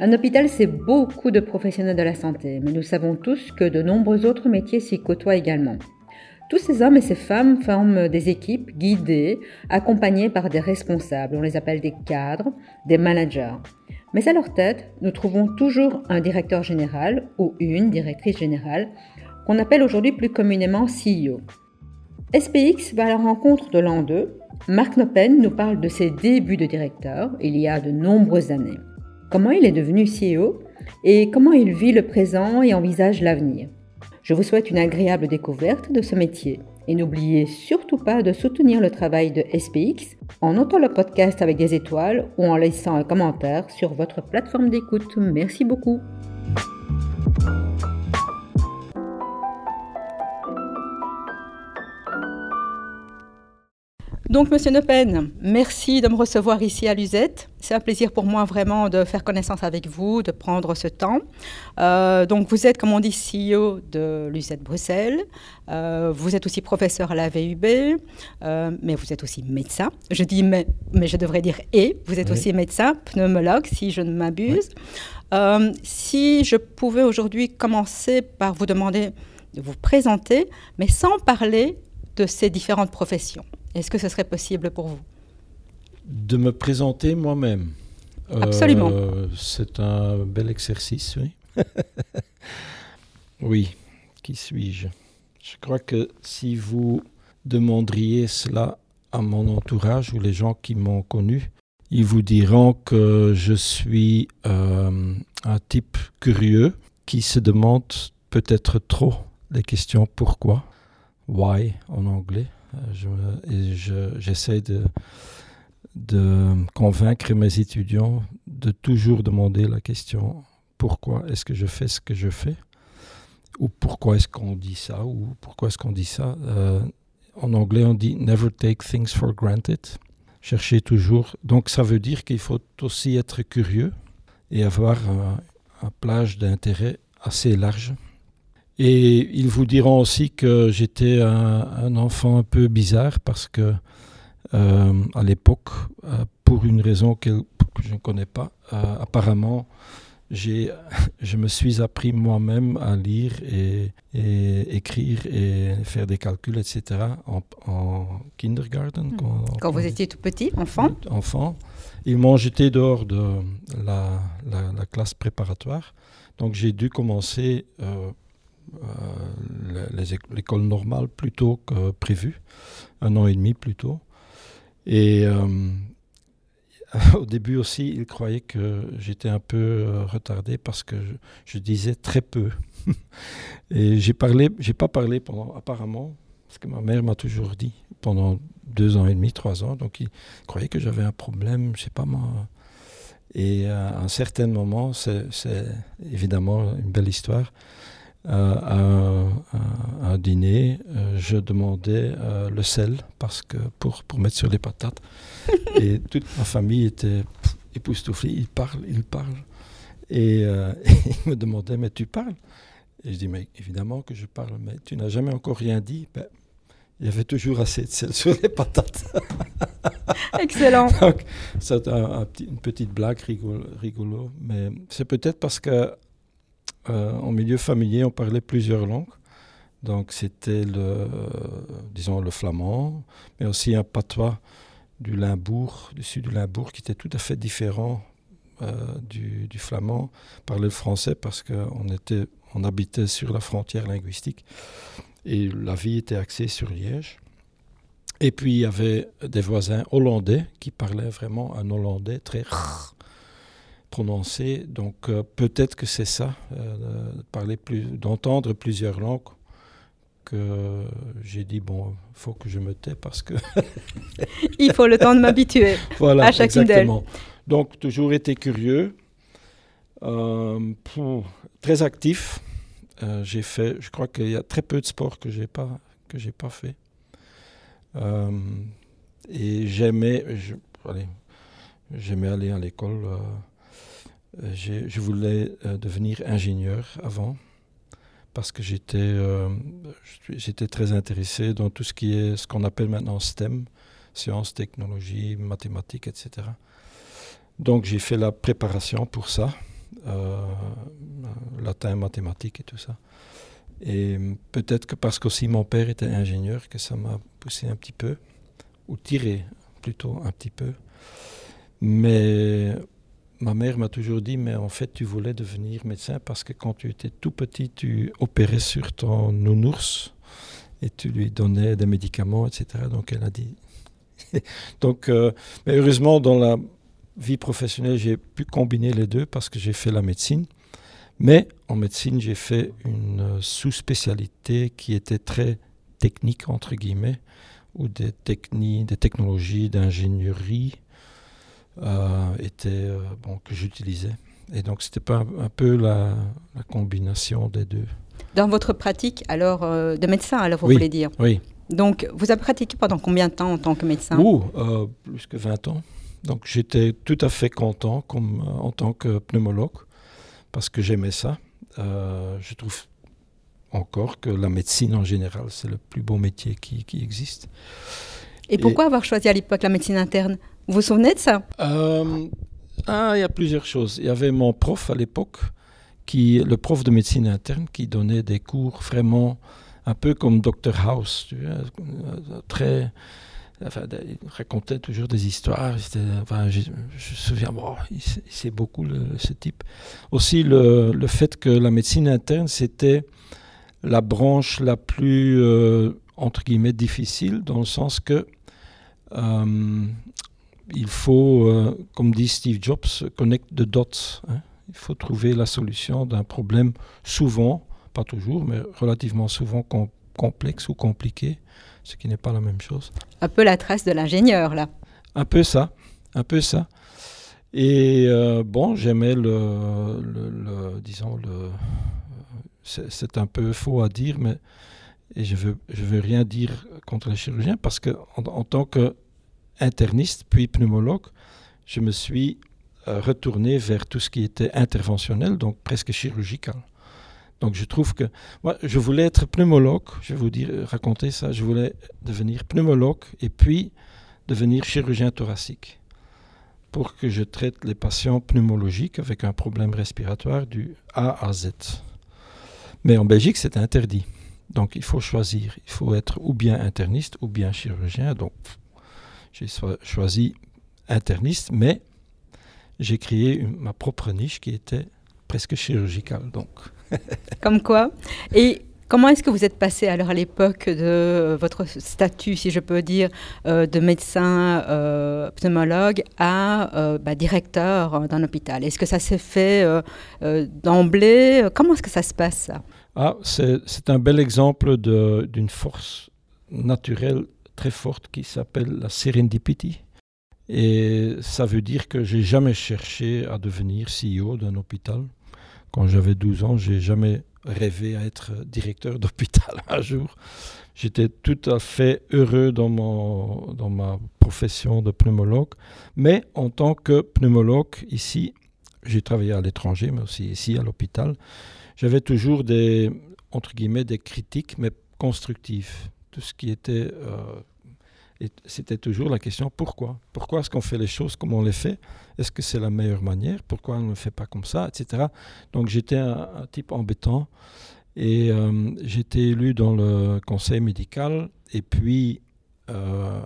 Un hôpital, c'est beaucoup de professionnels de la santé, mais nous savons tous que de nombreux autres métiers s'y côtoient également. Tous ces hommes et ces femmes forment des équipes guidées, accompagnées par des responsables, on les appelle des cadres, des managers. Mais à leur tête, nous trouvons toujours un directeur général ou une directrice générale qu'on appelle aujourd'hui plus communément CEO. SPX va à la rencontre de l'an 2. Marc Noppen nous parle de ses débuts de directeur il y a de nombreuses années. Comment il est devenu CEO et comment il vit le présent et envisage l'avenir. Je vous souhaite une agréable découverte de ce métier et n'oubliez surtout pas de soutenir le travail de SPX en notant le podcast avec des étoiles ou en laissant un commentaire sur votre plateforme d'écoute. Merci beaucoup. Donc, Monsieur Nepen, merci de me recevoir ici à Luzette. C'est un plaisir pour moi vraiment de faire connaissance avec vous, de prendre ce temps. Euh, donc, vous êtes, comme on dit, CEO de Luzette Bruxelles. Euh, vous êtes aussi professeur à la VUB, euh, mais vous êtes aussi médecin. Je dis mais, mais je devrais dire et. Vous êtes aussi médecin, pneumologue, si je ne m'abuse. si je pouvais aujourd'hui commencer par vous demander de vous présenter, mais sans parler de ces différentes professions. Est-ce que ce serait possible pour vous De me présenter moi-même. Absolument. Euh, c'est un bel exercice, oui. oui, qui suis-je? Je crois que si vous demanderiez cela à mon entourage ou les gens qui m'ont connu, ils vous diront que je suis euh, un type curieux qui se demande peut-être trop les questions pourquoi, why en anglais, je, j'essaie de, de convaincre mes étudiants de toujours demander la question pourquoi est-ce que je fais ce que je fais? Ou pourquoi est-ce qu'on dit ça? Ou pourquoi est-ce qu'on dit ça? Euh, en anglais, on dit never take things for granted. Chercher toujours. Donc, ça veut dire qu'il faut aussi être curieux et avoir un, un plage d'intérêt assez large et ils vous diront aussi que j'étais un, enfant un peu bizarre parce que euh, à l'époque, euh, pour une raison que, je ne connais pas, euh, apparemment, j'ai, je me suis appris moi-même à lire et, écrire et faire des calculs, etc. en, kindergarten. Hmm. Quand, vous étiez tout petit, enfant Enfant. Ils m'ont jeté dehors de la, la, classe préparatoire. Donc j'ai dû commencer euh, l'école normale plutôt que prévu, un an et demi plutôt. Et euh, au début aussi, ils croyaient que j'étais un peu euh, retardé parce que je, disais très peu. et j'ai parlé, j'ai pas parlé pendant, apparemment, parce que ma mère m'a toujours dit pendant deux ans et demi, trois ans. Donc ils croyaient que j'avais un problème, je sais pas moi. Et à un certain moment, c'est évidemment une belle histoire à, un, dîner, euh, je demandais euh, le sel parce que pour, pour mettre sur les patates. et toute ma famille était époustouflée. Il parle, il parle. Et, euh, il me demandait, mais tu parles? Et je dis, mais évidemment que je parle, mais tu n'as jamais encore rien dit. Ben, il y avait toujours assez de sel sur les patates. Excellent. c'est une petite blague rigolo, rigolo mais c'est peut-être parce que euh, en milieu familier, on parlait plusieurs langues. Donc c'était le, disons, le flamand, mais aussi un patois du Limbourg, du sud du Limbourg, qui était tout à fait différent euh, du, flamand. Parler le français parce qu'on était, on habitait sur la frontière linguistique et la vie était axée sur Liège. Et puis il y avait des voisins hollandais qui parlaient vraiment un hollandais très prononcé. Donc euh, peut-être que c'est ça, euh, parler plus, d'entendre plusieurs langues, que j'ai dit bon, il faut que je me tais parce que il faut le temps de m'habituer voilà, à chacune d'elles. Donc toujours été curieux, euh, très actif. j'ai fait, je crois qu'il y a très peu de sports que j'ai pas que j'ai pas fait. et j'aimais, j'aimais aller à l'école euh, je voulais euh, devenir ingénieur avant parce que j'étais euh, j'étais très intéressé dans tout ce qui est ce qu'on appelle maintenant STEM, sciences, technologies, mathématiques, etc. Donc j'ai fait la préparation pour ça latin, mathématiques et tout ça. Et peut-être que parce qu'aussi mon père était ingénieur, que ça m'a poussé un petit peu, ou tiré plutôt un petit peu. Mais ma mère m'a toujours dit, mais en fait, tu voulais devenir médecin parce que quand tu étais tout petit, tu opérais sur ton nounours et tu lui donnais des médicaments, etc. Donc elle a dit. Donc, euh, mais heureusement, dans la vie professionnelle, j'ai pu combiner les deux parce que j'ai fait la médecine. Mais en médecine, j'ai fait une sous-spécialité qui était très technique, entre guillemets, ou des techniques, des technologies d'ingénierie euh, étaient, euh, bon, que j'utilisais. Et donc, c'était pas un, peu la, combinaison des deux. Dans votre pratique, alors, euh, de médecin, alors, vous voulez dire Oui. Donc, vous avez pratiqué pendant combien de temps en tant que médecin Ouh, plus que 20 ans. Donc, j'étais tout à fait content comme, en tant que pneumologue parce que j'aimais ça. je trouve encore que la médecine en général, c'est le plus beau métier qui, qui existe. Et pourquoi avoir choisi à l'époque la médecine interne? Vous vous souvenez de ça? Euh, ah, Il y a plusieurs choses. Il y avait mon prof à l'époque, qui, le prof de médecine interne, qui donnait des cours vraiment un peu comme Dr House, tu vois, euh, très... Enfin, il racontait toujours des histoires. Enfin, je, me souviens, bon, c'est beaucoup ce type. Aussi le, le, fait que la médecine interne, c'était la branche la plus, euh, entre guillemets, difficile, dans le sens que il faut, euh, comme dit Steve Jobs, connect the dots. Hein. Il faut trouver la solution d'un problème souvent, pas toujours, mais relativement souvent complexe ou compliqué, ce qui n'est pas la même chose. Un peu la trace de l'ingénieur, là. Un peu ça, un peu ça. Et euh, bon, j'aimais le, le, disons, le, c'est un peu faux à dire, mais et je veux, je veux rien dire contre les chirurgiens parce que en tant que interniste puis pneumologue, je me suis euh, retourné vers tout ce qui était interventionnel, donc presque chirurgical. Donc je trouve que moi, je voulais être pneumologue, je vais vous dire, raconter ça, je voulais devenir pneumologue et puis devenir chirurgien thoracique pour que je traite les patients pneumologiques avec un problème respiratoire du A à Z. Mais en Belgique, c'est interdit. Donc il faut choisir. Il faut être ou bien interniste ou bien chirurgien. Donc j'ai choisi interniste, mais j'ai créé ma propre niche qui était presque chirurgicale. Donc. Comme quoi Et comment est-ce que vous êtes passé alors à l'époque de votre statut, si je peux dire, euh, de médecin euh, pneumologue à euh, bah, directeur d'un hôpital? Est-ce que ça s'est fait d'emblée? Comment est-ce que ça se passe ah, C'est un bel exemple d'une force naturelle très forte qui s'appelle la serendipity. Et ça veut dire que j'ai jamais cherché à devenir CEO d'un hôpital. Quand j'avais 12 ans, j'ai jamais rêvé à être directeur d'hôpital un jour. J'étais tout à fait heureux dans, mon, dans ma profession de pneumologue. Mais en tant que pneumologue, ici, j'ai travaillé à l'étranger, mais aussi ici à l'hôpital, j'avais toujours des, entre guillemets, des critiques, mais constructives tout ce qui était... Euh, c'était toujours la question pourquoi? Pourquoi est-ce qu'on fait les choses comme on les fait? Est-ce que c'est la meilleure manière? Pourquoi on ne le fait pas comme ça? Etc. Donc j'étais un, type embêtant et euh, j'étais élu dans le conseil médical et puis euh,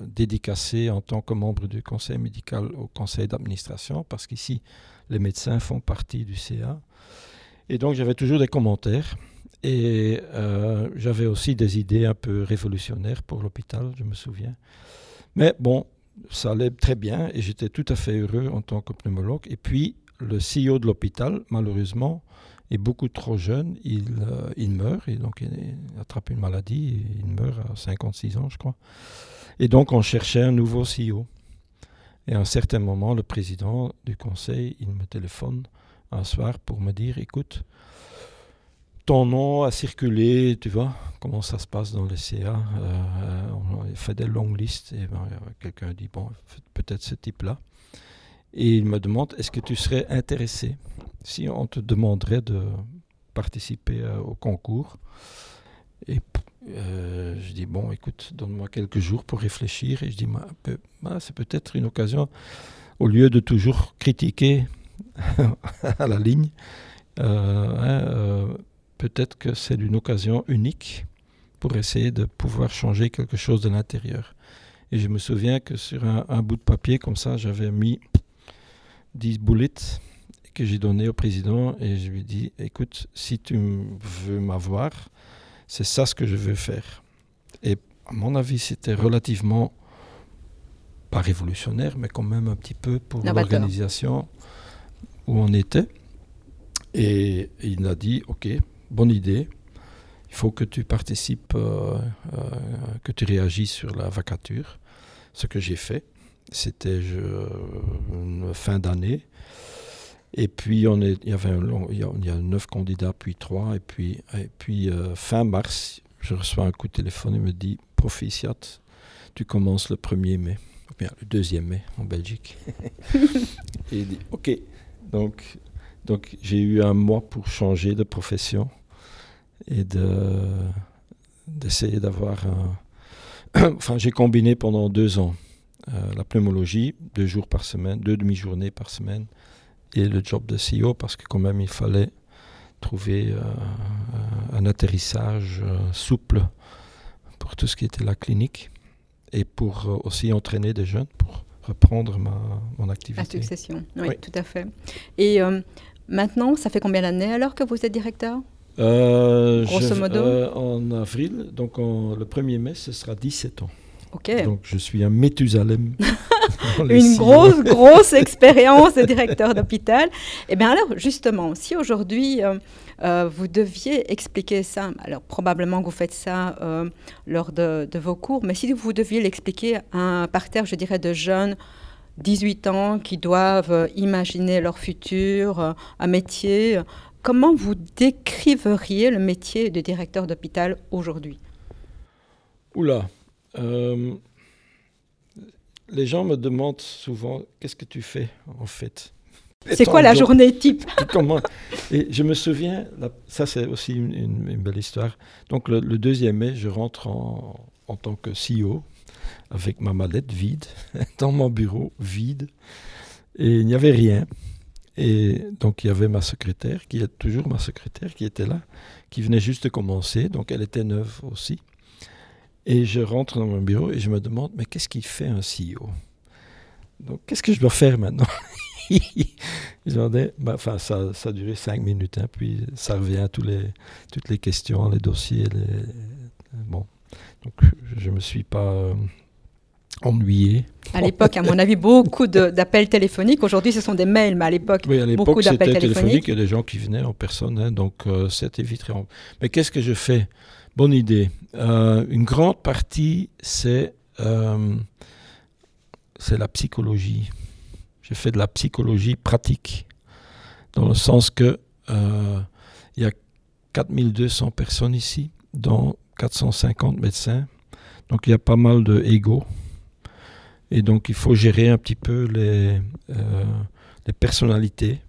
dédicacé en tant que membre du conseil médical au conseil d'administration parce qu'ici les médecins font partie du CA. Et donc j'avais toujours des commentaires. Et euh, j'avais aussi des idées un peu révolutionnaires pour l'hôpital, je me souviens. Mais bon, ça allait très bien et j'étais tout à fait heureux en tant que pneumologue. Et puis, le CEO de l'hôpital, malheureusement, est beaucoup trop jeune. Il, euh, il meurt et donc il, attrape une maladie et il meurt à 56 ans, je crois. Et donc, on cherchait un nouveau CEO. Et à un certain moment, le président du conseil, il me téléphone un soir pour me dire, écoute, ton nom a circulé, tu vois, comment ça se passe dans les CA. Euh, on fait des longues listes et ben, quelqu'un dit, bon, peut-être ce type-là. Et il me demande, est-ce que tu serais intéressé si on te demanderait de participer euh, au concours? Et euh, je dis, bon, écoute, donne-moi quelques jours pour réfléchir. Et je dis, c'est peut-être une occasion, au lieu de toujours critiquer à la ligne, hein, peut-être que c'est une occasion unique pour essayer de pouvoir changer quelque chose de l'intérieur. Et je me souviens que sur un, bout de papier comme ça, j'avais mis 10 bullets que j'ai donné au président et je lui ai dit, écoute, si tu veux m'avoir, c'est ça ce que je veux faire. Et à mon avis, c'était relativement, pas révolutionnaire, mais quand même un petit peu pour l'organisation où on était. Et il a dit, ok, bonne idée, il faut que tu participes, euh, euh, que tu réagis sur la vacature. Ce que j'ai fait, c'était une fin d'année. Et puis, on est, il, y avait un il, y a, neuf candidats, puis trois. Et puis, et puis euh, fin mars, je reçois un coup de téléphone. Il me dit Proficiat, tu commences le 1er mai. Ou bien le 2e mai en Belgique. et il dit Ok. Donc, donc j'ai eu un mois pour changer de profession et de, d'essayer d'avoir enfin, j'ai combiné pendant deux ans euh, la pneumologie, deux jours par semaine, deux demi-journées par semaine, et le job de CEO parce que quand même il fallait trouver euh, un atterrissage euh, souple pour tout ce qui était la clinique et pour aussi entraîner des jeunes pour reprendre ma, mon activité. La succession, oui, tout à fait. Et maintenant, ça fait combien d'années alors que vous êtes directeur? Grosso modo En avril, donc le 1er mai, ce sera 17 ans. Donc je suis un Méthusalem. Une grosse, grosse expérience de directeur d'hôpital. Et eh bien alors, justement, si aujourd'hui euh, euh, vous deviez expliquer ça, alors probablement que vous faites ça euh, lors de, vos cours, mais si vous deviez l'expliquer à un parterre, je dirais, de jeunes 18 ans qui doivent imaginer leur futur, un métier, comment vous décriveriez le métier de directeur d'hôpital aujourd'hui? Oula, euh, les gens me demandent souvent qu'est-ce que tu fais en fait? C'est quoi la journée type Comment Et je me souviens, ça c'est aussi une, belle histoire. Donc le, deuxième mai, je rentre en, en, tant que CEO avec ma mallette vide dans mon bureau vide et il n'y avait rien. Et donc il y avait ma secrétaire, qui est toujours ma secrétaire, qui était là, qui venait juste de commencer, donc elle était neuve aussi. Et je rentre dans mon bureau et je me demande, mais qu'est-ce qu'il fait un CEO Donc, qu'est-ce que je dois faire maintenant? bah, enfin, ça, ça a duré cinq minutes, hein, puis ça revient à tous les, toutes les questions, les dossiers. Les, bon, donc je ne me suis pas euh, ennuyé. À l'époque, à mon avis, beaucoup d'appels téléphoniques. Aujourd'hui, ce sont des mails, mais à l'époque, oui, à beaucoup d'appels téléphoniques. téléphonique. Il y a des gens qui venaient en personne, hein, donc euh, c'était vite. Mais qu'est-ce que je fais? Bonne idée. Euh, une grande partie, c'est c'est la psychologie. J'ai fait de la psychologie pratique, dans le sens que euh, il y a 4200 personnes ici, dont 450 médecins. Donc il y a pas mal de. Et donc il faut gérer un petit peu les, les personnalités.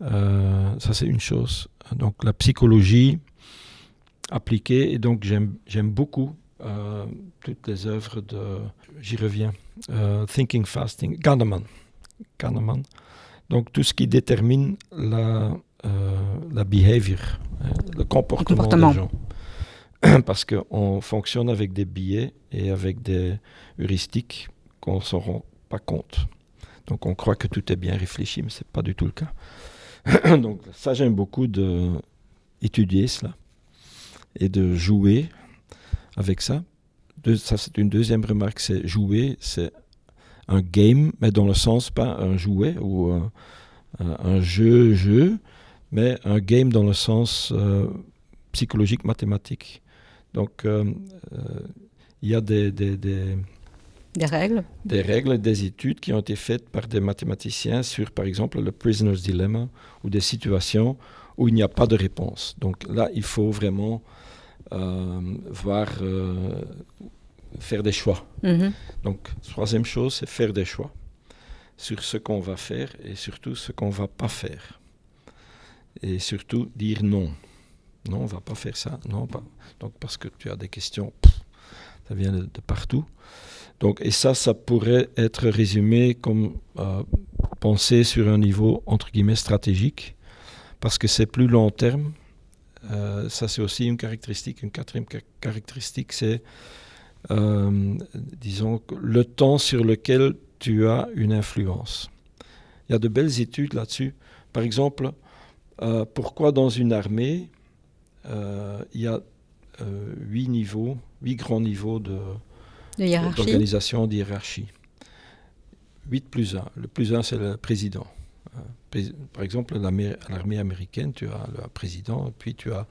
ça c'est une chose. Donc la psychologie, appliqué. Et donc, j'aime beaucoup euh, toutes les œuvres de. J'y reviens. Euh, Thinking Fasting, Kahneman. Kahneman. Donc, tout ce qui détermine la, euh, la behavior, hein, le, comportement des gens. Parce qu'on fonctionne avec des billets et avec des heuristiques qu'on ne se rend pas compte. Donc, on croit que tout est bien réfléchi, mais ce n'est pas du tout le cas. Donc, ça, j'aime beaucoup d'étudier cela et de jouer avec ça. ça, c'est une deuxième remarque, c'est jouer, c'est un game, mais dans le sens pas un jouet ou un, jeu, jeu, mais un game dans le sens euh, psychologique, mathématique. Donc, euh, euh, il y a des, des, des, des, règles Des règles, des études qui ont été faites par des mathématiciens sur, par exemple, le prisoner's dilemma ou des situations où il n'y a pas de réponse. Donc là, il faut vraiment euh, voir, euh, faire des choix. Mhm. Donc, troisième chose, c'est faire des choix sur ce qu'on va faire et surtout ce qu'on ne va pas faire. Et surtout dire non. Non, on ne va pas faire ça. Non, pas. Donc, parce que tu as des questions, ça vient de, partout. Donc, et ça, ça pourrait être résumé comme euh, penser sur un niveau entre guillemets stratégique parce que c'est plus long terme. Euh, ça, c'est aussi une caractéristique. Une quatrième caractéristique, c'est, disons, le temps sur lequel tu as une influence. Il y a de belles études là-dessus. Par exemple, euh, pourquoi dans une armée, il y a huit niveaux, huit grands niveaux de, d'organisation, de hiérarchie. 8 plus 1. Le plus 1, c'est le président. Par exemple, l'armée américaine, tu as le président, puis tu as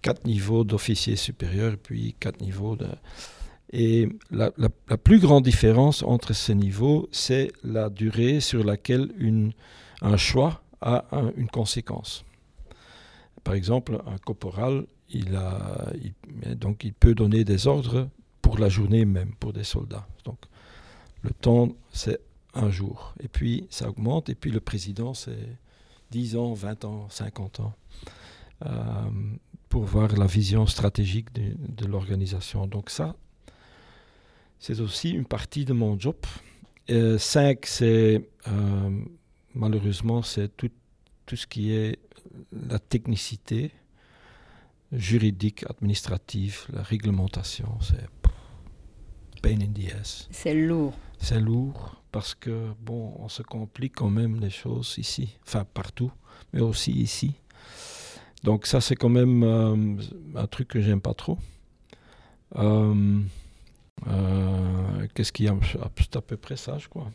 quatre niveaux d'officiers supérieurs, puis quatre niveaux de... Et la, plus grande différence entre ces niveaux, c'est la durée sur laquelle un choix a une conséquence. Par exemple, un corporal, il, donc il peut donner des ordres pour la journée même, pour des soldats. Donc le temps, c'est un jour. Et puis ça augmente, et puis le président, c'est 10 ans, 20 ans, 50 ans, euh, pour voir la vision stratégique de, l'organisation. Donc ça, c'est aussi une partie de mon job. 5, c'est euh, malheureusement, c'est tout, tout ce qui est la technicité juridique, administrative, la réglementation. C'est pain in the ass. C'est lourd. C'est lourd parce que, bon, on se complique quand même les choses ici, enfin partout, mais aussi ici. Donc ça, c'est quand même euh, un truc que j'aime pas trop. Euh, euh, qu'est-ce qu'il y a? C'est à peu près ça, je crois.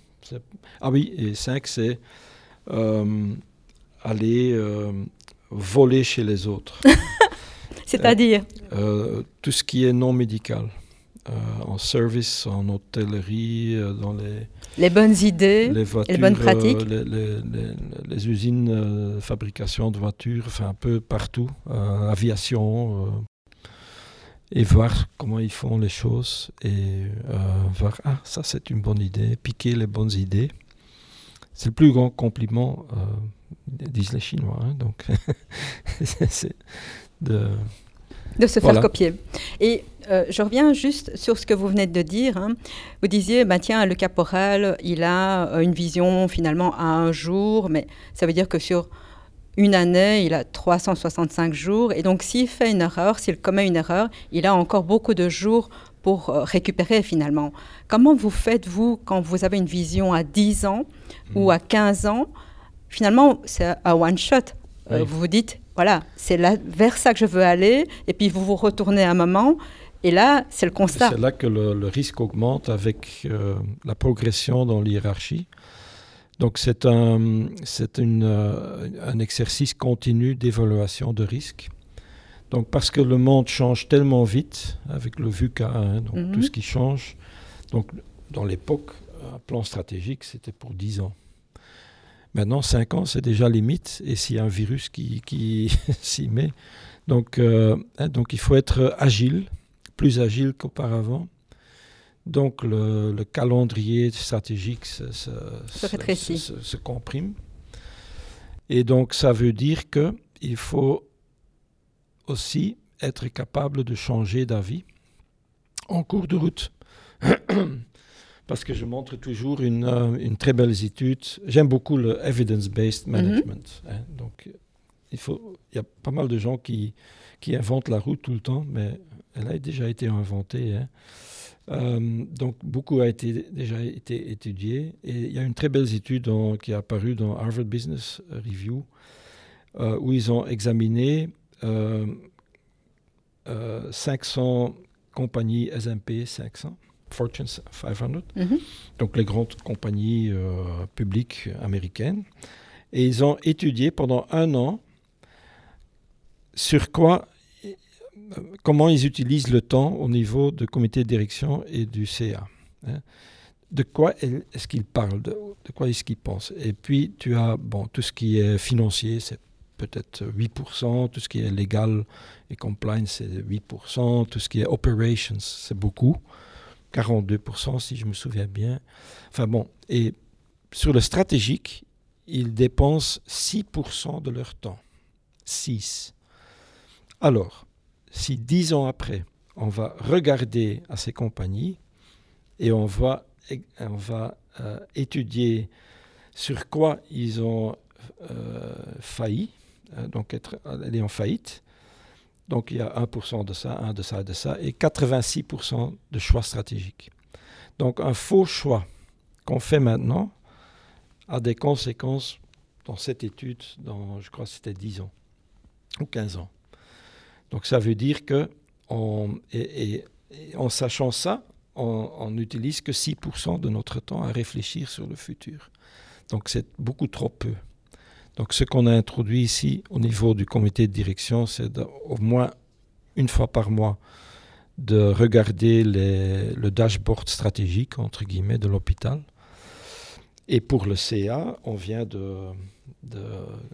Ah oui, et 5, c'est aller voler chez les autres. C'est-à-dire? Tout ce qui est non médical. en service, en hôtellerie, dans les les bonnes idées, les, les bonnes pratiques. Euh, les, usines de euh, fabrication de voitures, enfin un peu partout, euh, aviation, et voir comment ils font les choses et voir, ah, ça c'est une bonne idée, piquer les bonnes idées. C'est le plus grand compliment, disent les Chinois. Hein, donc, c'est de de se faire copier. Et euh, je reviens juste sur ce que vous venez de dire. Hein. Vous disiez, bah, tiens, le caporal, il a euh, une vision finalement à un jour, mais ça veut dire que sur une année, il a 365 jours. Et donc, s'il fait une erreur, s'il commet une erreur, il a encore beaucoup de jours pour euh, récupérer finalement. Comment vous faites, vous, quand vous avez une vision à 10 ans ou hmm. à 15 ans? Finalement, c'est un one-shot. vous vous dites, voilà, c'est vers ça que je veux aller, et puis vous vous retournez un moment, et là, c'est le constat. C'est là que le, risque augmente avec euh, la progression dans l'hierarchie. Donc c'est un, c'est euh, un exercice continu d'évaluation de risque. Donc parce que le monde change tellement vite avec le VUCA, donc mhm. tout ce qui change. Donc dans l'époque, un plan stratégique, c'était pour 10 ans. Maintenant, 5 ans, c'est déjà limite, et s'il y a un virus qui, qui s'y met. Donc, euh, hein, donc, il faut être agile, plus agile qu'auparavant. Donc, le, calendrier stratégique se, se, comprime. Et donc, ça veut dire qu'il faut aussi être capable de changer d'avis en cours de route. parce que je montre toujours une, euh, une très belle étude. J'aime beaucoup le evidence-based mhm. management. Hein. donc, il, faut, y a pas mal de gens qui, qui inventent la route tout le temps, mais elle a déjà été inventée. Hein. Euh, donc, beaucoup a été, déjà été étudié. Et il y a une très belle étude qui est apparue dans Harvard Business Review, euh, où ils ont examiné 500 compagnies SMP 500 Fortune 500, mhm. donc les grandes compagnies euh, publiques américaines. Et ils ont étudié pendant un an sur quoi, euh, comment ils utilisent le temps au niveau du comité de direction et du CA. Hein. De quoi est-ce qu'ils parlent, de, quoi est-ce qu'ils pensent? Et puis tu as bon, tout ce qui est financier, c'est peut-être 8%, tout ce qui est légal et compliance, c'est 8%, tout ce qui est operations, c'est beaucoup. 42% si je me souviens bien. Enfin bon, et sur le stratégique, ils dépensent 6% de leur temps. 6. Alors, si 10 ans après, on va regarder à ces compagnies et on va, on va euh, étudier sur quoi ils ont euh, failli, euh, donc être, aller en faillite. Donc il y a 1% de ça, 1 de ça, de ça, et 86% de choix stratégiques. Donc un faux choix qu'on fait maintenant a des conséquences dans cette étude, dans, je crois que c'était 10 ans ou 15 ans. Donc ça veut dire que, en sachant ça, on n'utilise que 6% de notre temps à réfléchir sur le futur. Donc c'est beaucoup trop peu. Donc ce qu'on a introduit ici au niveau du comité de direction, c'est au moins une fois par mois de regarder le dashboard stratégique, entre guillemets, de l'hôpital. Et pour le CA, on vient de,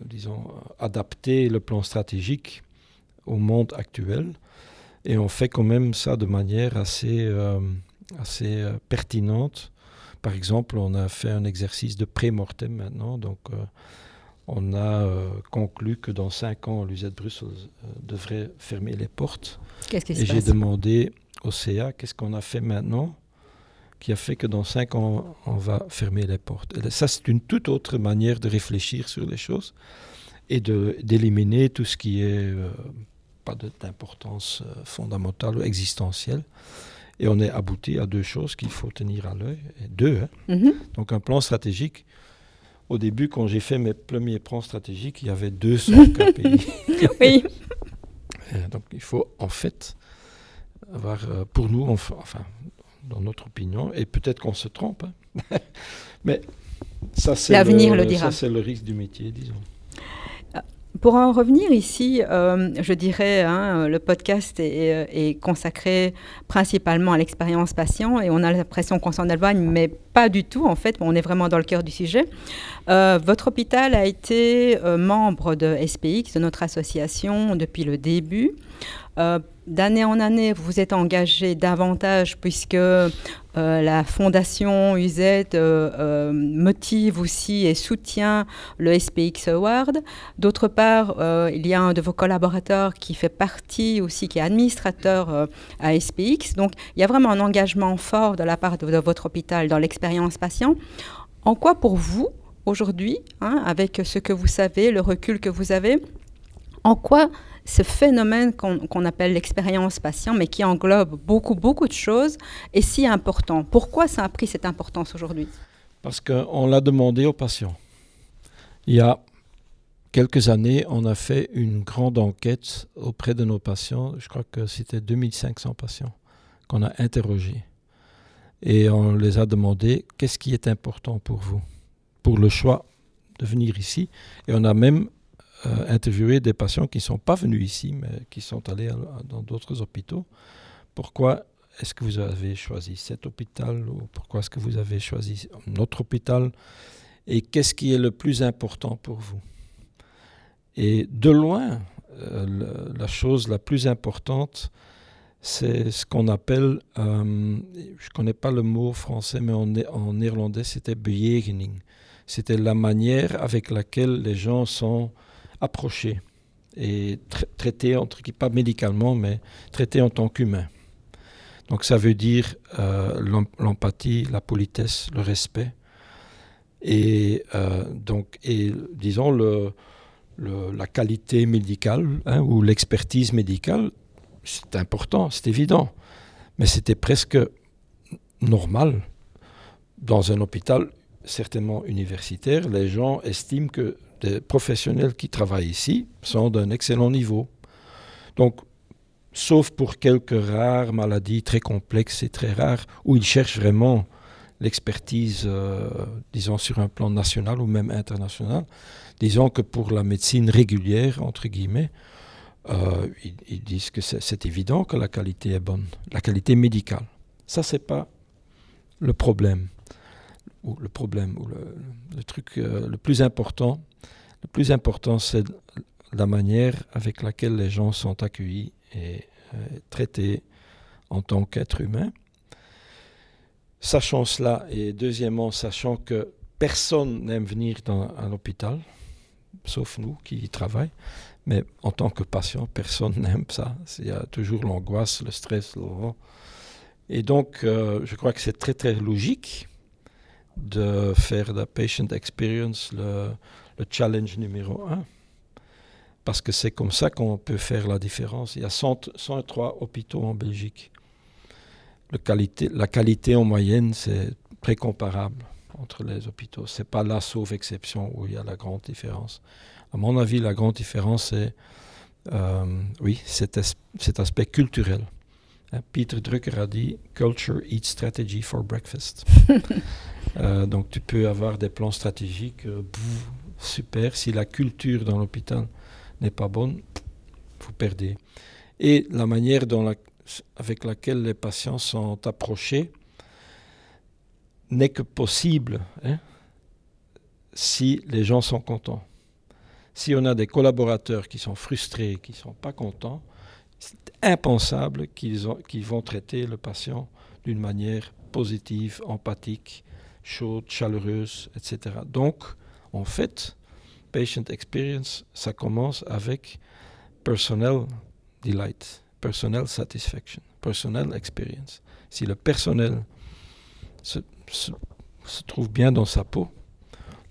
disons, adapter le plan stratégique au monde actuel. Et on fait quand même ça de manière assez, euh, assez euh, pertinente. Par exemple, on a fait un exercice de pré-mortem maintenant. Donc, euh, on a conclu que dans cinq ans, l'UZ Bruxelles devrait fermer les portes. Qu'est-ce qui se Et j'ai demandé au CA qu'est-ce qu'on a fait maintenant qui a fait que dans cinq ans, on va fermer les portes? Et ça, c'est une toute autre manière de réfléchir sur les choses et d'éliminer tout ce qui est pas d'importance euh, fondamentale ou existentielle. Et on est abouti à deux choses qu'il faut tenir à l'œil. Deux. Hein. Mhm. Donc un plan stratégique. Au début, quand j'ai fait mes premiers plans stratégiques, il y avait 200 KPI. oui. donc il faut en fait avoir, euh, pour nous, enfin, dans notre opinion, et peut-être qu'on se trompe, hein. mais ça c'est l'avenir le, dira. Ça c'est le risque du métier, disons. Pour en revenir ici, euh, je dirais, hein, le podcast est, consacré principalement à l'expérience patient et on a l'impression qu'on s'en éloigne, mais pas du tout en fait, on est vraiment dans le cœur du sujet. Euh, votre hôpital a été euh, membre de SPX, de notre association, depuis le début. Euh, d'année en année, vous vous êtes engagé davantage puisque la fondation UZ motive aussi et soutient le SPX Award. D'autre part, il y a un de vos collaborateurs qui fait partie aussi, qui est administrateur à SPX. Donc, il y a vraiment un engagement fort de la part de, de votre hôpital dans l'expérience patient. En quoi pour vous, aujourd'hui, hein, avec ce que vous savez, le recul que vous avez, en quoi ce phénomène qu'on appelle l'expérience patient, mais qui englobe beaucoup, beaucoup de choses, est si important Pourquoi ça a pris cette importance aujourd'hui? Parce qu'on l'a demandé aux patients. Il y a quelques années, on a fait une grande enquête auprès de nos patients. Je crois que c'était 2500 patients qu'on a interrogés. Et on les a demandé qu'est-ce qui est important pour vous? Pour le choix de venir ici. Et on a même euh, interviewé des patients qui ne sont pas venus ici, mais qui sont allés dans d'autres hôpitaux. Pourquoi est-ce que vous avez choisi cet hôpital ou pourquoi est-ce que vous avez choisi notre hôpital et qu'est-ce qui est le plus important pour vous? Et de loin, euh, la chose la plus importante, c'est ce qu'on appelle, euh, je ne connais pas le mot français, mais en, en néerlandais, c'était bejegening c'était la manière avec laquelle les gens sont approchés et traités, entre pas médicalement, mais traités en tant qu'humains. Donc ça veut dire euh, l'empathie, la politesse, le respect. Et, euh, donc, et disons, le, la qualité médicale hein, ou l'expertise médicale, c'est important, c'est évident. Mais c'était presque normal dans un hôpital certainement universitaire, les gens estiment que professionnels qui travaillent ici sont d'un excellent niveau. Donc, sauf pour quelques rares maladies très complexes et très rares, où ils cherchent vraiment l'expertise, euh, disons, sur un plan national ou même international, disons que pour la médecine régulière, entre guillemets, euh, ils, disent que c'est évident que la qualité est bonne, la qualité médicale. Ça, c'est pas le problème ou le problème, ou le, truc euh, le plus important, le plus important, c'est la manière avec laquelle les gens sont accueillis et euh, traités en tant qu'êtres humains. Sachant cela, et deuxièmement, sachant que personne n'aime venir dans un hôpital, sauf nous qui y travaillons, mais en tant que patient, personne n'aime ça. Il y a toujours l'angoisse, le stress. Et donc, euh, je crois que c'est très très logique de faire la patient experience le, le challenge numéro un. Parce que c'est comme ça qu'on peut faire la différence. Il y a 103 hôpitaux en Belgique. Le qualité, la qualité en moyenne, c'est très comparable entre les hôpitaux. Ce n'est pas là, sauf exception, où il y a la grande différence. À mon avis, la grande différence, c'est euh, oui, cet, cet, aspect culturel. Hein, Peter Drucker a dit Culture eats strategy for breakfast. euh, donc tu peux avoir des plans stratégiques, euh, super. Si la culture dans l'hôpital n'est pas bonne, vous perdez. Et la manière avec laquelle les patients sont approchés n'est que possible hein, si les gens sont contents. Si on a des collaborateurs qui sont frustrés, qui ne sont pas contents, c'est impensable qu'ils vont traiter le patient d'une manière positive, empathique, chaude, chaleureuse, etc. Donc, en fait, patient experience, ça commence avec personnel delight, personnel satisfaction, personnel experience. Si le personnel se, trouve bien dans sa peau,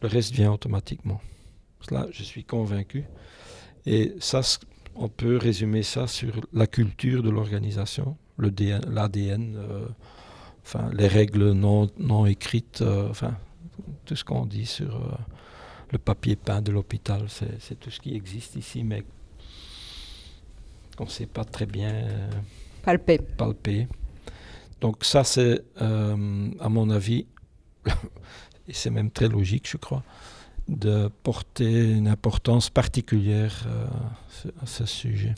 le reste vient automatiquement. Là, je suis convaincu. Et ça, on peut résumer ça sur la culture de l'organisation, l'ADN, euh, enfin, les règles non, non écrites, euh, enfin, tout ce qu'on dit sur euh, le papier peint de l'hôpital, c'est tout ce qui existe ici, mais qu'on ne sait pas très bien palper. palper. Donc ça, c'est, à mon avis, et c'est même très logique, je crois, de porter une importance particulière euh, à ce sujet.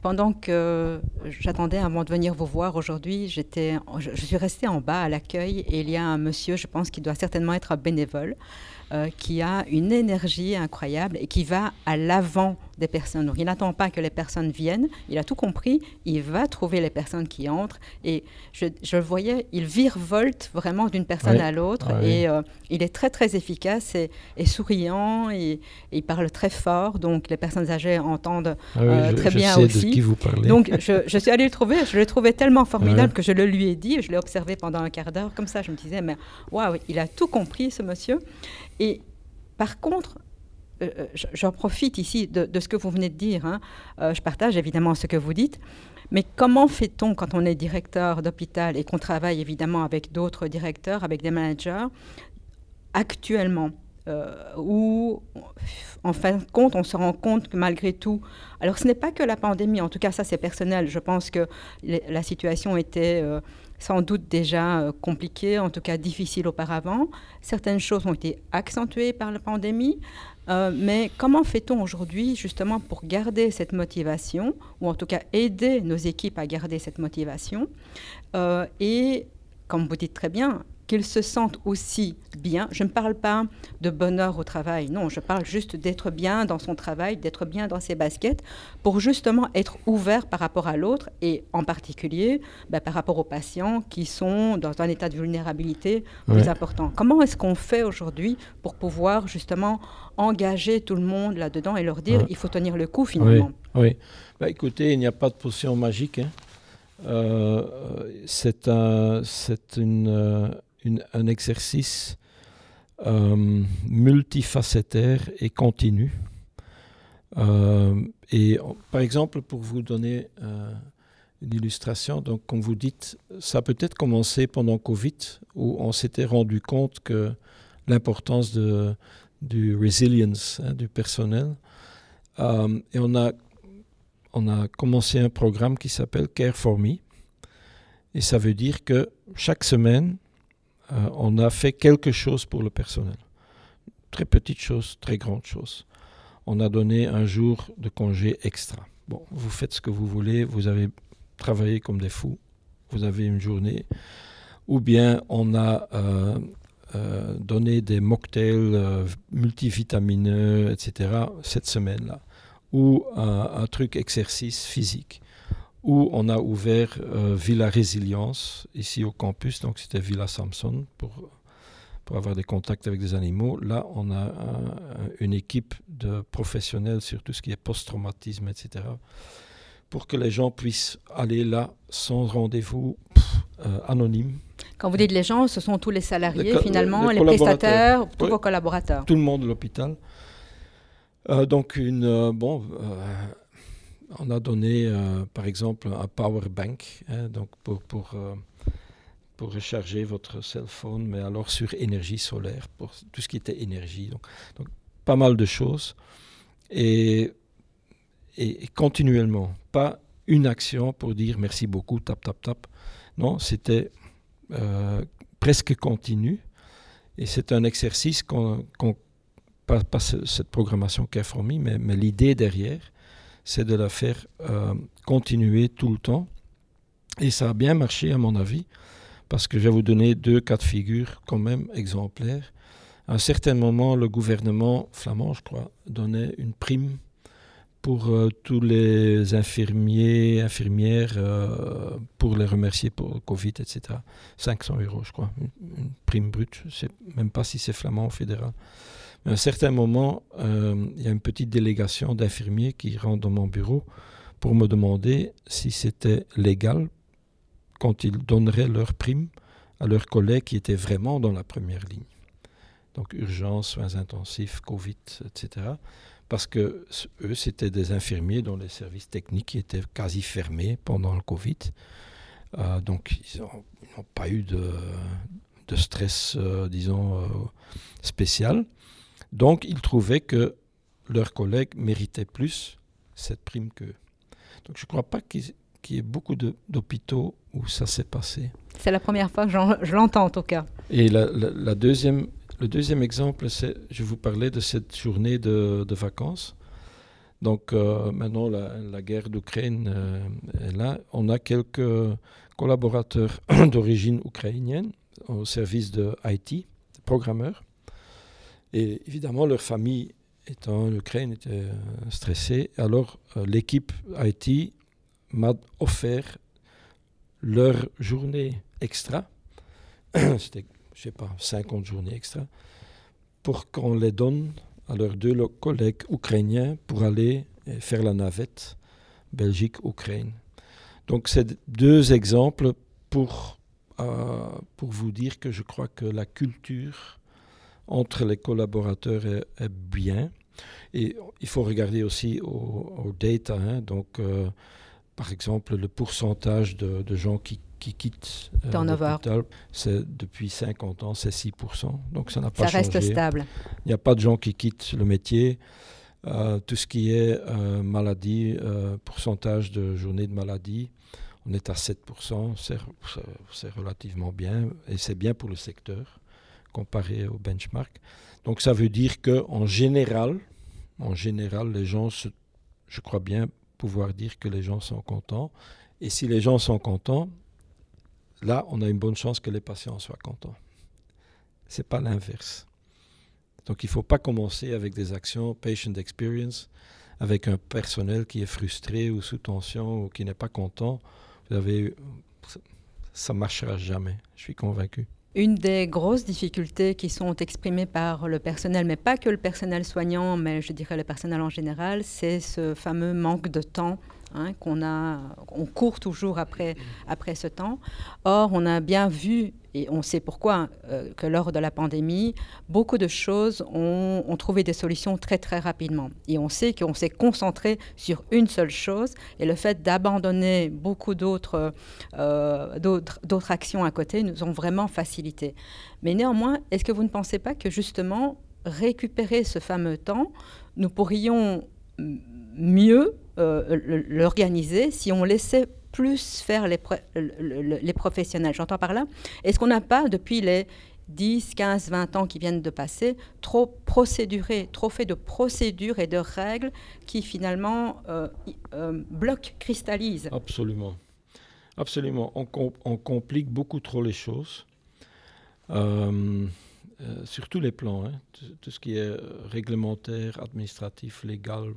Pendant que j'attendais avant de venir vous voir aujourd'hui, j'étais, je, je, suis restée en bas à l'accueil et il y a un monsieur, je pense, qui doit certainement être un bénévole, euh, qui a une énergie incroyable et qui va à l'avant des personnes. Donc il n'attend pas que les personnes viennent, il a tout compris, il va trouver les personnes qui entrent. Et je, je voyais, il virevolte vraiment d'une personne à l'autre. Ah et euh, il est très très efficace et, souriant. Et, il parle très fort, donc les personnes âgées entendent ah euh, très bien aussi. De qui vous parlez. Donc je, suis allée le trouver, je l'ai trouvé tellement formidable que je le lui ai dit, je l'ai observé pendant un quart d'heure comme ça, je me disais mais waouh, il a tout compris ce monsieur. Et par contre, euh, euh, j'en profite ici de, ce que vous venez de dire. Hein. Euh, je partage évidemment ce que vous dites. Mais comment fait-on quand on est directeur d'hôpital et qu'on travaille évidemment avec d'autres directeurs, avec des managers, actuellement où, en fin de compte, on se rend compte que malgré tout, alors ce n'est pas que la pandémie, en tout cas ça c'est personnel, je pense que la situation était sans doute déjà euh, compliqué, en tout cas difficile auparavant. Certaines choses ont été accentuées par la pandémie. Euh, mais comment fait-on aujourd'hui justement pour garder cette motivation, ou en tout cas aider nos équipes à garder cette motivation euh, Et comme vous dites très bien, qu'ils se sentent aussi bien. Je ne parle pas de bonheur au travail, non, je parle juste d'être bien dans son travail, d'être bien dans ses baskets, pour justement être ouvert par rapport à l'autre et en particulier bah, par rapport aux patients qui sont dans un état de vulnérabilité plus important. Comment est-ce qu'on fait aujourd'hui pour pouvoir justement engager tout le monde là-dedans et leur dire il faut tenir le coup finalement? Oui, Bah, écoutez, il n'y a pas de potion magique. Hein. Euh, c'est un, une, euh, un exercice euh, multifacétaire et continu. Euh, et par exemple, pour vous donner euh, une illustration, donc comme vous dites, ça a peut-être commencé pendant Covid, où on s'était rendu compte que l'importance de, du resilience hein, du personnel. et on a, on a commencé un programme qui s'appelle Care for Me. Et ça veut dire que chaque semaine, euh, on a fait quelque chose pour le personnel. Très petite chose, très grande chose. On a donné un jour de congé extra. Bon, vous faites ce que vous voulez, vous avez travaillé comme des fous, vous avez une journée. Ou bien on a euh, euh, donné des mocktails multivitamineux, etc., cette semaine-là. Ou un truc exercice physique où on a ouvert euh, Villa Résilience, ici au campus, donc c'était Villa Samson, pour, pour avoir des contacts avec des animaux. Là, on a une équipe de professionnels sur tout ce qui est post-traumatisme, etc., pour que les gens puissent aller là sans rendez-vous euh, anonyme. Quand vous dites les gens, ce sont tous les salariés, finalement, les, prestataires, tous vos collaborateurs. Tout le monde de l'hôpital. Euh, donc, une, bon, on a donné, par exemple, un power bank hein, donc pour, pour, pour recharger votre cell phone, mais alors sur énergie solaire, pour tout ce qui était énergie. Donc, pas mal de choses. Et, et, continuellement, pas une action pour dire merci beaucoup, tap, tap, tap. Non, c'était euh, presque continu. Et c'est un exercice qu'on, pas, pas, cette programmation qui a fourmi, mais, mais l'idée derrière, c'est de la faire euh, continuer tout le temps. Et ça a bien marché, à mon avis, parce que je vais vous donner deux cas de figure quand même exemplaires. À un certain moment, le gouvernement flamand, je crois, donnait une prime pour euh, tous les infirmiers, infirmières, euh, pour les remercier pour le Covid, etc. 500 euros, je crois, une, prime brute. Je ne sais même pas si c'est flamand ou fédéral. À un certain moment, euh, il y a une petite délégation d'infirmiers qui rentrent dans mon bureau pour me demander si c'était légal quand ils donneraient leur prime à leurs collègues qui étaient vraiment dans la première ligne. Donc urgence, soins intensifs, Covid, etc parce que eux, c'était des infirmiers dont les services techniques étaient quasi fermés pendant le Covid. Euh, donc, ils n'ont pas eu de, stress, euh, disons, spécial. Donc, ils trouvaient que leurs collègues méritaient plus cette prime qu'eux. Donc, je ne crois pas qu'il y ait beaucoup d'hôpitaux où ça s'est passé. C'est la première fois que je l'entends, en tout cas. Et la, la deuxième le deuxième exemple, c'est, je vous parlais de cette journée de, vacances. Donc euh, maintenant, la, guerre d'Ukraine euh, est là. On a quelques collaborateurs d'origine ukrainienne au service de IT, programmeurs. Et évidemment, leur famille étant en Ukraine était euh, stressée. Alors l'équipe IT m'a offert leur journée extra. C'était je sais pas, 50 journées extra, pour qu'on les donne à leurs deux collègues ukrainiens pour aller euh, faire la navette Belgique-Ukraine. Donc c'est deux exemples pour, euh, pour vous dire que je crois que la culture entre les collaborateurs est, bien. Et il faut regarder aussi au, data, hein. donc euh, par exemple le pourcentage de, de gens qui qui quittent euh, l'hôpital, c'est depuis 50 ans, c'est 6%. Donc ça n'a pas changé. Ça reste stable. Il n'y a pas de gens qui quittent le métier. Euh, tout ce qui est euh, maladie, pourcentage de journées de maladie, on est à 7%, c'est relativement bien, et c'est bien pour le secteur comparé au benchmark. Donc ça veut dire que en général, en général, les gens, je crois bien pouvoir dire que les gens sont contents. Et si les gens sont contents, là, on a une bonne chance que les patients soient contents. Ce n'est pas l'inverse. Donc il ne faut pas commencer avec des actions patient experience, avec un personnel qui est frustré ou sous tension ou qui n'est pas content. Vous avez, ça ne marchera jamais, je suis convaincu. Une des grosses difficultés qui sont exprimées par le personnel, mais pas que le personnel soignant, mais je dirais le personnel en général, c'est ce fameux manque de temps Hein, qu'on a, on court toujours après, après ce temps. Or, on a bien vu, et on sait pourquoi, euh, que lors de la pandémie, beaucoup de choses ont, trouvé des solutions très très rapidement. Et on sait qu'on s'est concentré sur une seule chose, et le fait d'abandonner beaucoup euh, d'autres, d'autres actions à côté nous ont vraiment facilité. Mais néanmoins, est-ce que vous ne pensez pas que justement, récupérer ce fameux temps, nous pourrions mieux euh, l'organiser si on laissait plus faire les, les professionnels. J'entends par là, est-ce qu'on n'a pas, depuis les 10, 15, 20 ans qui viennent de passer, trop procéduré, trop fait de procédures et de règles qui finalement euh, euh, bloquent, cristallisent? Absolument. Absolument. On, complique beaucoup trop les choses. sur tous les plans, hein. tout, ce qui est réglementaire, administratif, légal,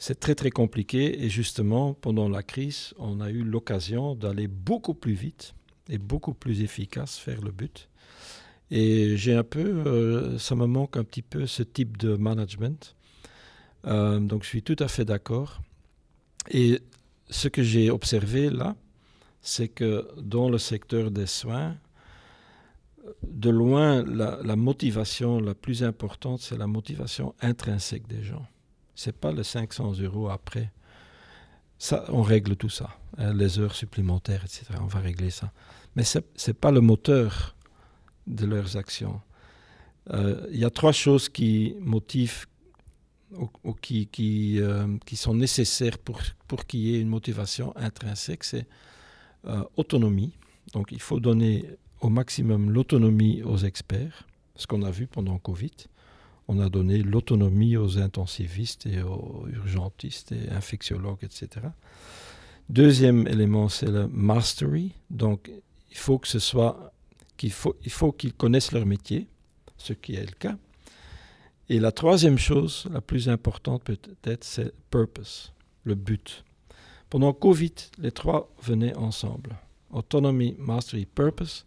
c'est très très compliqué et justement pendant la crise, on a eu l'occasion d'aller beaucoup plus vite et beaucoup plus efficace faire le but. Et j'ai un peu, euh, ça me manque un petit peu ce type de management. Euh, donc je suis tout à fait d'accord. Et ce que j'ai observé là, c'est que dans le secteur des soins, de loin, la, motivation la plus importante, c'est la motivation intrinsèque des gens. Ce n'est pas les 500 euros après. Ça, on règle tout ça, hein, les heures supplémentaires, etc. On va régler ça. Mais ce n'est pas le moteur de leurs actions. Euh, il y a trois choses qui motivent ou, qui, qui, euh, qui, sont nécessaires pour, pour qu'il y ait une motivation intrinsèque. C'est euh, autonomie. Donc il faut donner au maximum l'autonomie aux experts, ce qu'on a vu pendant Covid. On a donné l'autonomie aux intensivistes et aux urgentistes et infectiologues, etc. Deuxième élément, c'est le mastery. Donc, il faut qu'ils connaissent leur métier, ce qui est le cas. Et la troisième chose, la plus importante peut-être, c'est purpose, le but. Pendant Covid, les trois venaient ensemble. Autonomy, mastery, purpose.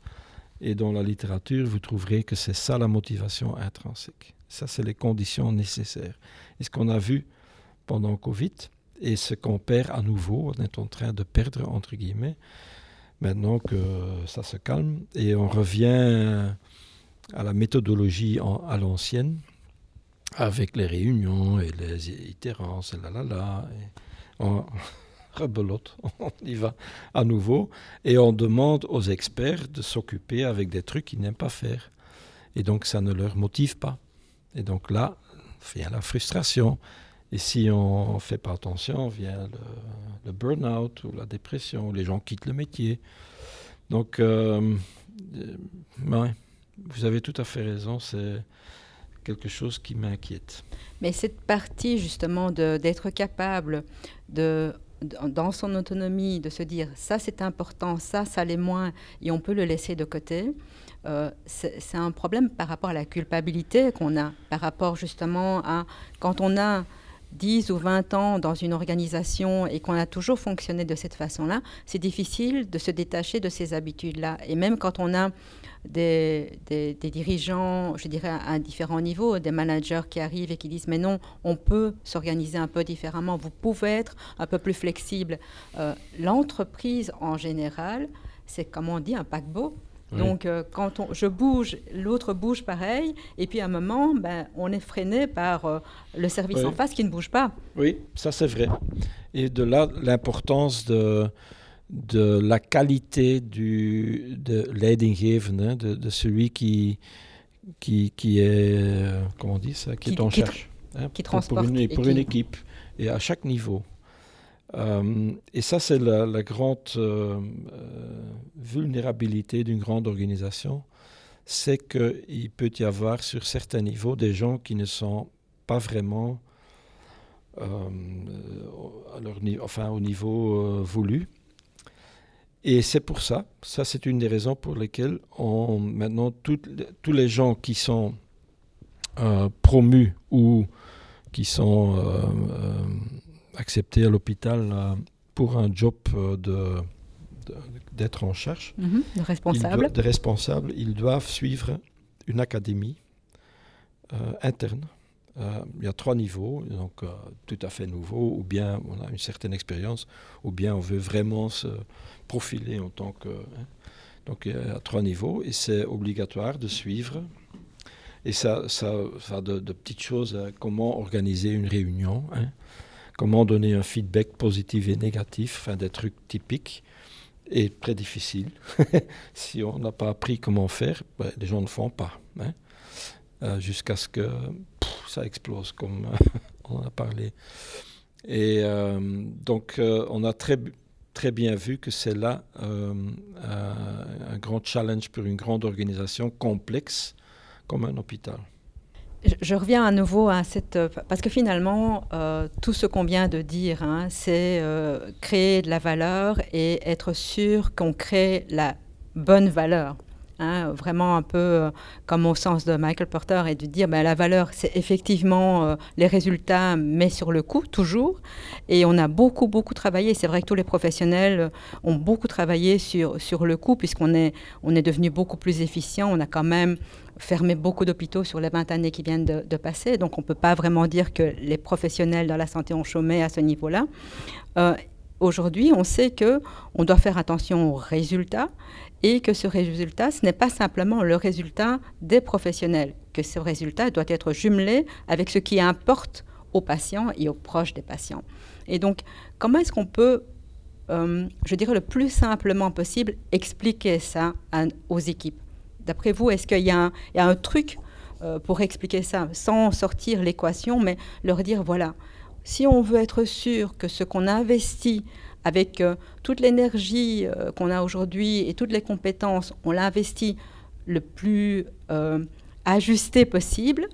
Et dans la littérature, vous trouverez que c'est ça la motivation intrinsèque. Ça, c'est les conditions nécessaires. Et ce qu'on a vu pendant Covid, et ce qu'on perd à nouveau, on est en train de perdre, entre guillemets, maintenant que ça se calme, et on revient à la méthodologie à l'ancienne, avec les réunions et les itérances, et là là là. on, rebelote, on y va à nouveau, et on demande aux experts de s'occuper avec des trucs qu'ils n'aiment pas faire. Et donc ça ne leur motive pas. Et donc là vient la frustration. Et si on ne fait pas attention, vient le, burn-out ou la dépression, les gens quittent le métier. Donc, euh, euh, vous avez tout à fait raison, c'est quelque chose qui m'inquiète. Mais cette partie justement d'être capable de dans son autonomie, de se dire ça c'est important, ça ça l'est moins, et on peut le laisser de côté, euh, c'est un problème par rapport à la culpabilité qu'on a, par rapport justement à quand on a 10 ou 20 ans dans une organisation et qu'on a toujours fonctionné de cette façon-là, c'est difficile de se détacher de ces habitudes-là. Et même quand on a des, dirigeants, je dirais, à, différents niveaux, des managers qui arrivent et qui disent, mais non, on peut s'organiser un peu différemment, vous pouvez être un peu plus flexible. Euh, l'entreprise en général, c'est, comme on dit, un paquebot. Donc, euh, quand on, je bouge, l'autre bouge pareil, et puis à un moment, ben, on est freiné par euh, le service en face qui ne bouge pas. Oui, ça c'est vrai. Et de là, l'importance de, de la qualité du, de l'aidingevende, hein, de, de celui qui, qui, qui est, euh, comment on dit ça, qui, est en charge. Hein, qui transporte. Pour, une, pour une équipe, et à chaque niveau. Euh, et ça, c'est la, grande euh, euh, vulnérabilité d'une grande organisation, c'est qu'il peut y avoir sur certains niveaux des gens qui ne sont pas vraiment leur enfin, au niveau voulu. Et c'est pour ça, ça c'est une des raisons pour lesquelles on, maintenant tous les gens qui sont promus ou qui sont accepté à l'hôpital euh, pour un job euh, de, d'être en charge. Mhm, de responsable. de responsable. Ils doivent suivre une académie euh, interne. il y a trois niveaux, donc tout à fait nouveau, ou bien on a une certaine expérience, ou bien on veut vraiment se profiler en tant que. Hein. Donc il y a trois niveaux, et c'est obligatoire de suivre. Et ça, ça, ça de, de petites choses, comment organiser une réunion. Hein comment donner un feedback positif et négatif, des trucs typiques, est très difficile. si on n'a pas appris comment faire, ben, les gens ne font pas. Hein. Euh, jusqu'à ce que ça explose, comme on en a parlé. Et euh, donc, euh, on a très, très bien vu que c'est là un grand challenge pour une grande organisation complexe comme un hôpital je reviens à nouveau à cette... Euh, parce que finalement, euh, tout ce qu'on vient de dire, hein, c'est euh, créer de la valeur et être sûr qu'on crée la bonne valeur. Hein, vraiment un peu comme au sens de Michael Porter et de dire ben, la valeur c'est effectivement les résultats mais sur le coup toujours et on a beaucoup beaucoup travaillé c'est vrai que tous les professionnels ont beaucoup travaillé sur, sur le coût puisqu'on est, on est devenu beaucoup plus efficient on a quand même fermé beaucoup d'hôpitaux sur les 20 années qui viennent de, passer. Donc on ne peut pas vraiment dire que les professionnels dans la santé ont chômé à ce niveau-là. Euh, aujourd'hui, on sait que on doit faire attention aux résultats et que ce résultat, ce n'est pas simplement le résultat des professionnels, que ce résultat doit être jumelé avec ce qui importe aux patients et aux proches des patients. Et donc, comment est-ce qu'on peut, euh, je dirais le plus simplement possible, expliquer ça aux équipes? D'après vous, est-ce qu'il y, a un truc euh, pour expliquer ça, sans sortir l'équation, mais leur dire, voilà, si on veut être sûr que ce qu'on investit avec euh, toute l'énergie euh, qu'on a aujourd'hui et toutes les compétences, on l'investit le plus ajusté possible,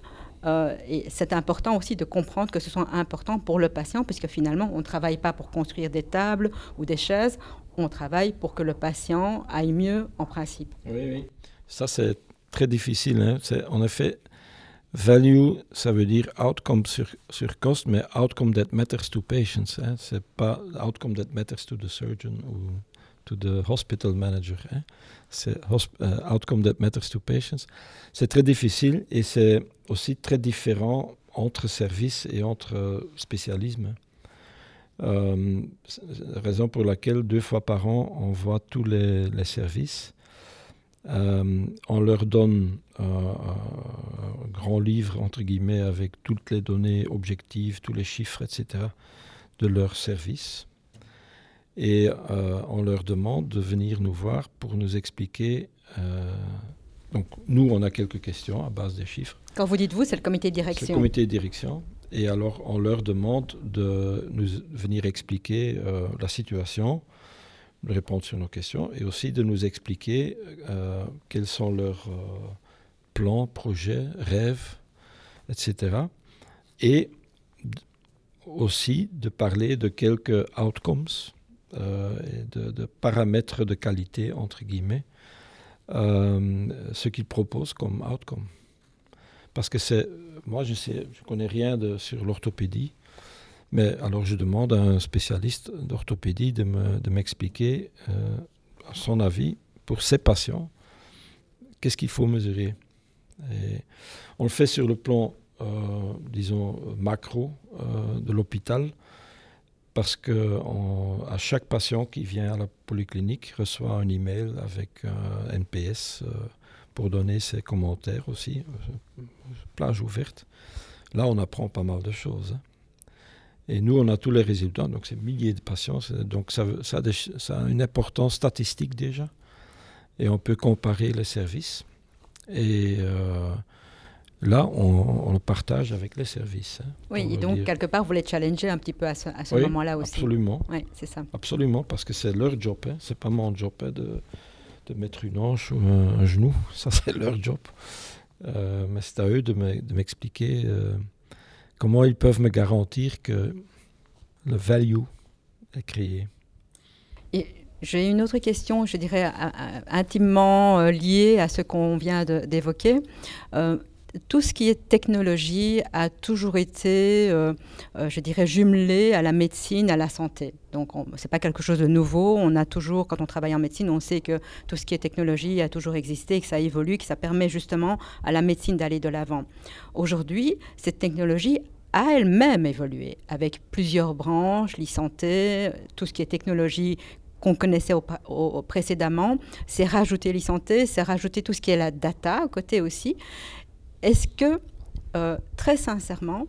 et c'est important aussi de comprendre que ce soit important pour le patient, puisque finalement, on ne travaille pas pour construire des tables ou des chaises, on travaille pour que le patient aille mieux en principe. Oui, oui. Ça, c'est très difficile. Hein. C'est en effet value, ça veut dire outcome sur, cost, mais outcome that matters to patients. Hein. C'est pas outcome that matters to the surgeon ou to the hospital manager. Hein. C'est uh, outcome that matters to patients. C'est très difficile et c'est aussi très différent entre services et entre euh, spécialismes. Euh, raison pour laquelle deux fois par an, on voit tous les services euh, on leur donne euh, un grand livre, entre guillemets, avec toutes les données objectives, tous les chiffres, etc., de leur service. Et euh, on leur demande de venir nous voir pour nous expliquer. donc, nous, on a quelques questions à base des chiffres. Quand vous dites vous, c'est le comité de direction. C'est le comité de direction. Et alors, on leur demande de nous venir expliquer la situation, répondre sur nos questions et aussi de nous expliquer euh, quels sont leurs euh, plans, projets, rêves, etc. Et aussi de parler de quelques outcomes, euh, de, de, paramètres de qualité, entre guillemets, ce qu'ils proposent comme outcome. Parce que c'est, moi je je connais rien de, sur l'orthopédie, mais alors je demande à un spécialiste d'orthopédie de m'expliquer, euh, son avis, pour ces patients, qu'est-ce qu'il faut mesurer? On le fait sur le plan, euh, disons, macro euh, de l'hôpital, parce que chaque patient qui vient à la polyclinique reçoit un email avec un NPS pour donner ses commentaires aussi, plage ouverte. Là, on apprend pas mal de choses. Hein. Et nous, on a tous les résultats, donc c'est milliers de patients. Donc ça, ça, a une importance statistique déjà. Et on peut comparer les services. Et euh, là, on, le partage avec les services. Hein, oui, et donc quelque part, vous les challengez un petit peu à ce, à ce moment-là aussi. Absolument. Oui, c'est ça. Absolument, parce que c'est leur job. Hein. C'est pas mon job hein, de, de, mettre une hanche ou un, genou. Ça, c'est leur job. Euh, mais c'est à eux de m'expliquer. Euh, comment ils peuvent me garantir que le value est créé? J'ai une autre question, je dirais intimement euh, liée à ce qu'on vient d'évoquer. Euh, tout ce qui est technologie a toujours été, euh, je dirais, jumelé à la médecine, à la santé. Donc, ce n'est pas quelque chose de nouveau. On a toujours, quand on travaille en médecine, on sait que tout ce qui est technologie a toujours existé, que ça évolue, que ça permet justement à la médecine d'aller de l'avant. Aujourd'hui, cette technologie a elle-même évolué avec plusieurs branches, l'e-santé, tout ce qui est technologie qu'on connaissait précédemment, c'est rajouter l'e-santé, c'est rajouter tout ce qui est la data à côté aussi. Est-ce que, euh, très sincèrement,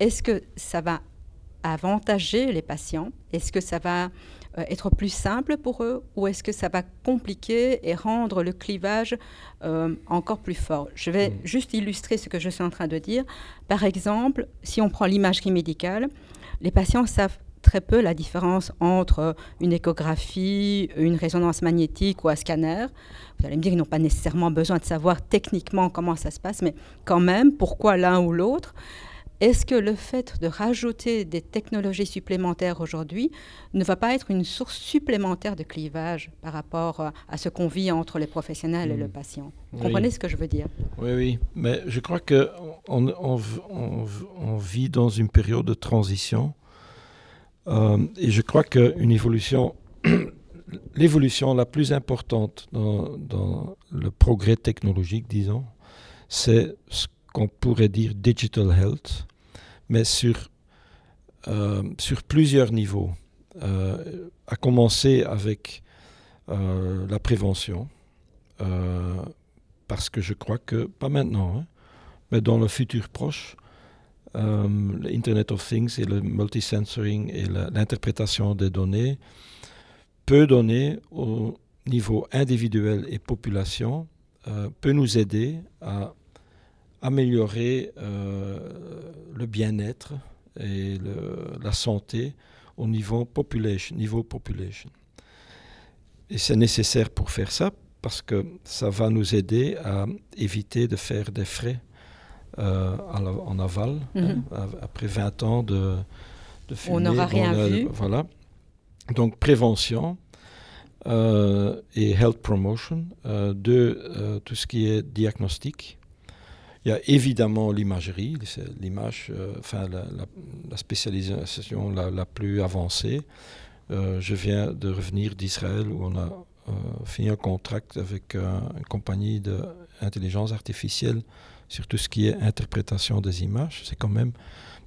est-ce que ça va avantager les patients? Est-ce que ça va euh, être plus simple pour eux? Ou est-ce que ça va compliquer et rendre le clivage euh, encore plus fort? Je vais mm. juste illustrer ce que je suis en train de dire. Par exemple, si on prend l'imagerie médicale, les patients savent très peu la différence entre une échographie, une résonance magnétique ou un scanner. Vous allez me dire qu'ils n'ont pas nécessairement besoin de savoir techniquement comment ça se passe, mais quand même, pourquoi l'un ou l'autre? Est-ce que le fait de rajouter des technologies supplémentaires aujourd'hui ne va pas être une source supplémentaire de clivage par rapport euh, à ce qu'on vit entre les professionnels et le hmm. patient? Vous comprenez ce que je veux dire? Oui, oui. Mais je crois qu'on on, vit dans une période de transition. Euh, et je crois qu'une évolution, l'évolution la plus importante dans, le progrès technologique, disons, c'est ce qu'on pourrait dire digital health, mais sur, euh, sur plusieurs niveaux. à commencer avec la prévention, parce que je crois que, pas maintenant, hein, mais dans le futur proche, l'Internet of Things et le multisensoring et l'interprétation des données peut donner au niveau individuel et population, peut nous aider à améliorer euh, le bien-être et la santé au niveau population. Et c'est nécessaire pour faire ça parce que ça va nous aider à éviter de faire des frais euh, en aval hein, mhm. après 20 ans de, de On n'aura rien vu. Voilà. Donc prévention euh, et health promotion de tout ce qui est diagnostic il y a évidemment l'imagerie, l'image, euh, enfin la, spécialisation la, plus avancée. Euh, je viens de revenir d'Israël où on a euh, fini un contrat avec une compagnie d'intelligence artificielle sur tout ce qui est interprétation des images. C'est quand même,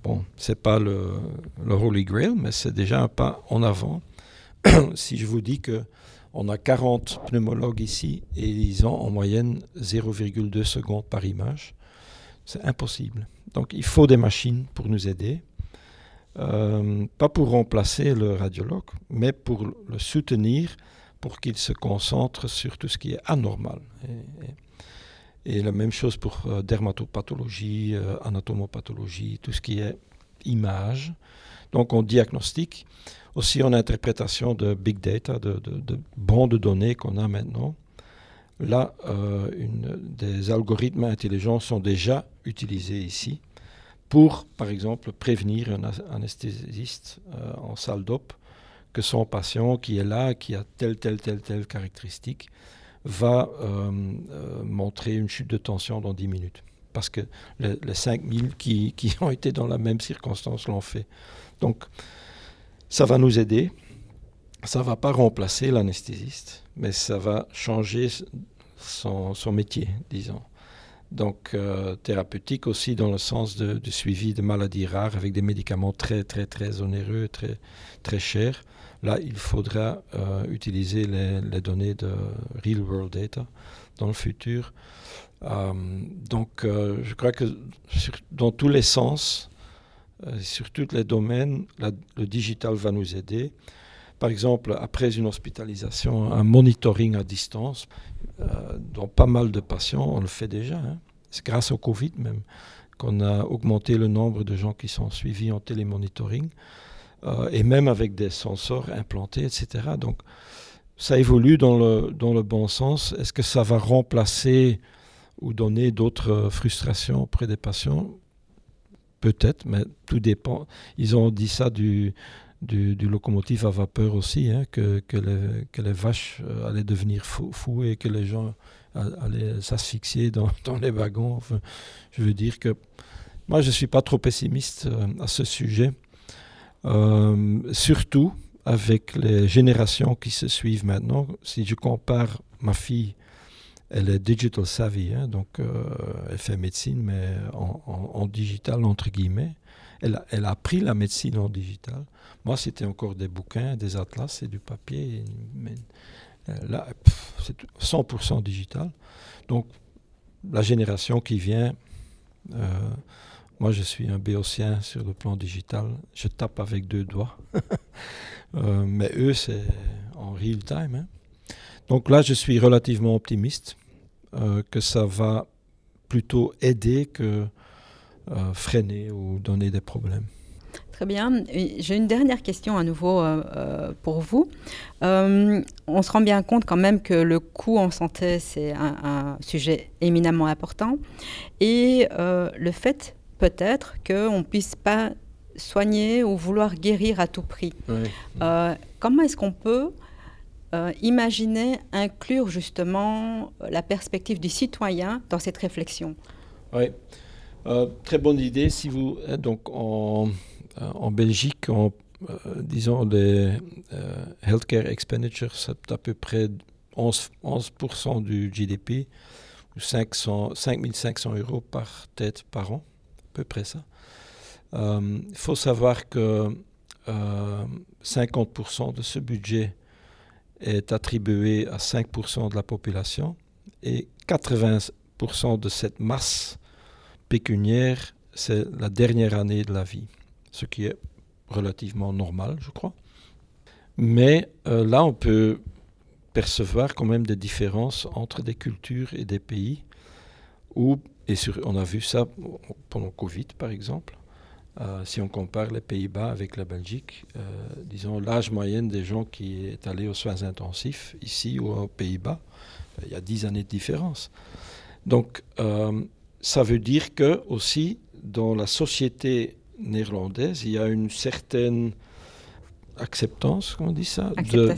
bon, c'est pas le, Holy Grail, mais c'est déjà un pas en avant. si je vous dis que on a 40 pneumologues ici et ils ont en moyenne 0,2 secondes par image. C'est impossible. Donc il faut des machines pour nous aider. Euh, pas pour remplacer le radiologue, mais pour le soutenir, pour qu'il se concentre sur tout ce qui est anormal. La même chose pour euh, dermatopathologie, euh, anatomopathologie, tout ce qui est image. Donc on diagnostique, aussi en interprétation de big data, de, de, de données qu'on a maintenant. Là, euh, des algorithmes intelligents sont déjà utilisés ici pour, par exemple, prévenir un anesthésiste en salle d'op que son patient qui est là, qui a telle, telle, telle, telle caractéristique, va euh, montrer une chute de tension dans 10 minutes. Parce que les, 5000 qui, qui ont été dans la même circonstance l'ont fait. Donc, ça va nous aider ça ne va pas remplacer l'anesthésiste, mais ça va changer son, métier, disons. Donc, euh, thérapeutique aussi dans le sens de, du suivi de maladies rares avec des médicaments très, très, très onéreux, très, très chers. Là, il faudra euh, utiliser les, données de real world data dans le futur. Euh, donc, je crois que dans tous les sens, sur tous les domaines, le digital va nous aider par exemple, après une hospitalisation, un monitoring à distance. Euh, dans pas mal de patients, on le fait déjà. Hein. C'est grâce au Covid même qu'on a augmenté le nombre de gens qui sont suivis en télémonitoring, euh, et même avec des sensors implantés, etc. Donc, ça évolue dans le, dans le bon sens. Est-ce que ça va remplacer ou donner d'autres frustrations auprès des patients? Peut-être, mais tout dépend. Ils ont dit ça du, du, locomotive à vapeur aussi, hein, que, les, vaches euh, allaient devenir fous, et que les gens allaient s'asphyxier dans, les wagons. Je veux dire que moi, je ne suis pas trop pessimiste euh, à ce sujet, euh, surtout avec les générations qui se suivent maintenant. Si je compare ma fille, elle est digital savvy, hein, donc elle fait médecine, mais en, digital, entre guillemets. Elle a, elle a appris la médecine en digital. Moi, c'était encore des bouquins, des atlas et du papier. Euh, là, c'est 100% digital. Donc, la génération qui vient, euh, moi, je suis un béotien sur le plan digital. Je tape avec deux doigts. Euh, mais eux, c'est en real time. Hein. Donc là, je suis relativement optimiste que ça va plutôt aider que freiner ou donner des problèmes. Très bien. J'ai une dernière question à nouveau euh, euh, pour vous. Euh, on se rend bien compte quand même que le coût en santé, c'est un, sujet éminemment important. Et le fait peut-être qu'on ne puisse pas soigner ou vouloir guérir à tout prix. comment est-ce qu'on peut imaginer inclure justement la perspective du citoyen dans cette réflexion? Oui, très bonne idée. Si vous, donc, en euh, Belgique, euh, les euh, healthcare expenditures, c'est à peu près 11%, 11 du GDP, ou 500, 5500 euros par tête par an, à peu près ça. Il faut savoir que 50% de ce budget est attribué à 5% de la population et 80% de cette masse pécuniaire, c'est la dernière année de la vie, ce qui est relativement normal, je crois. Mais euh, là, on peut percevoir quand même des différences entre des cultures et des pays, et on a vu ça pendant Covid par exemple, euh, si on compare les Pays-Bas avec la Belgique, euh, disons l'âge moyen des gens qui est allé aux soins intensifs, ici ou aux Pays-Bas, il y a 10 années de différence. Donc, ça veut dire que aussi, dans la société néerlandaise, il y a une certaine acceptance, comment on dit ça,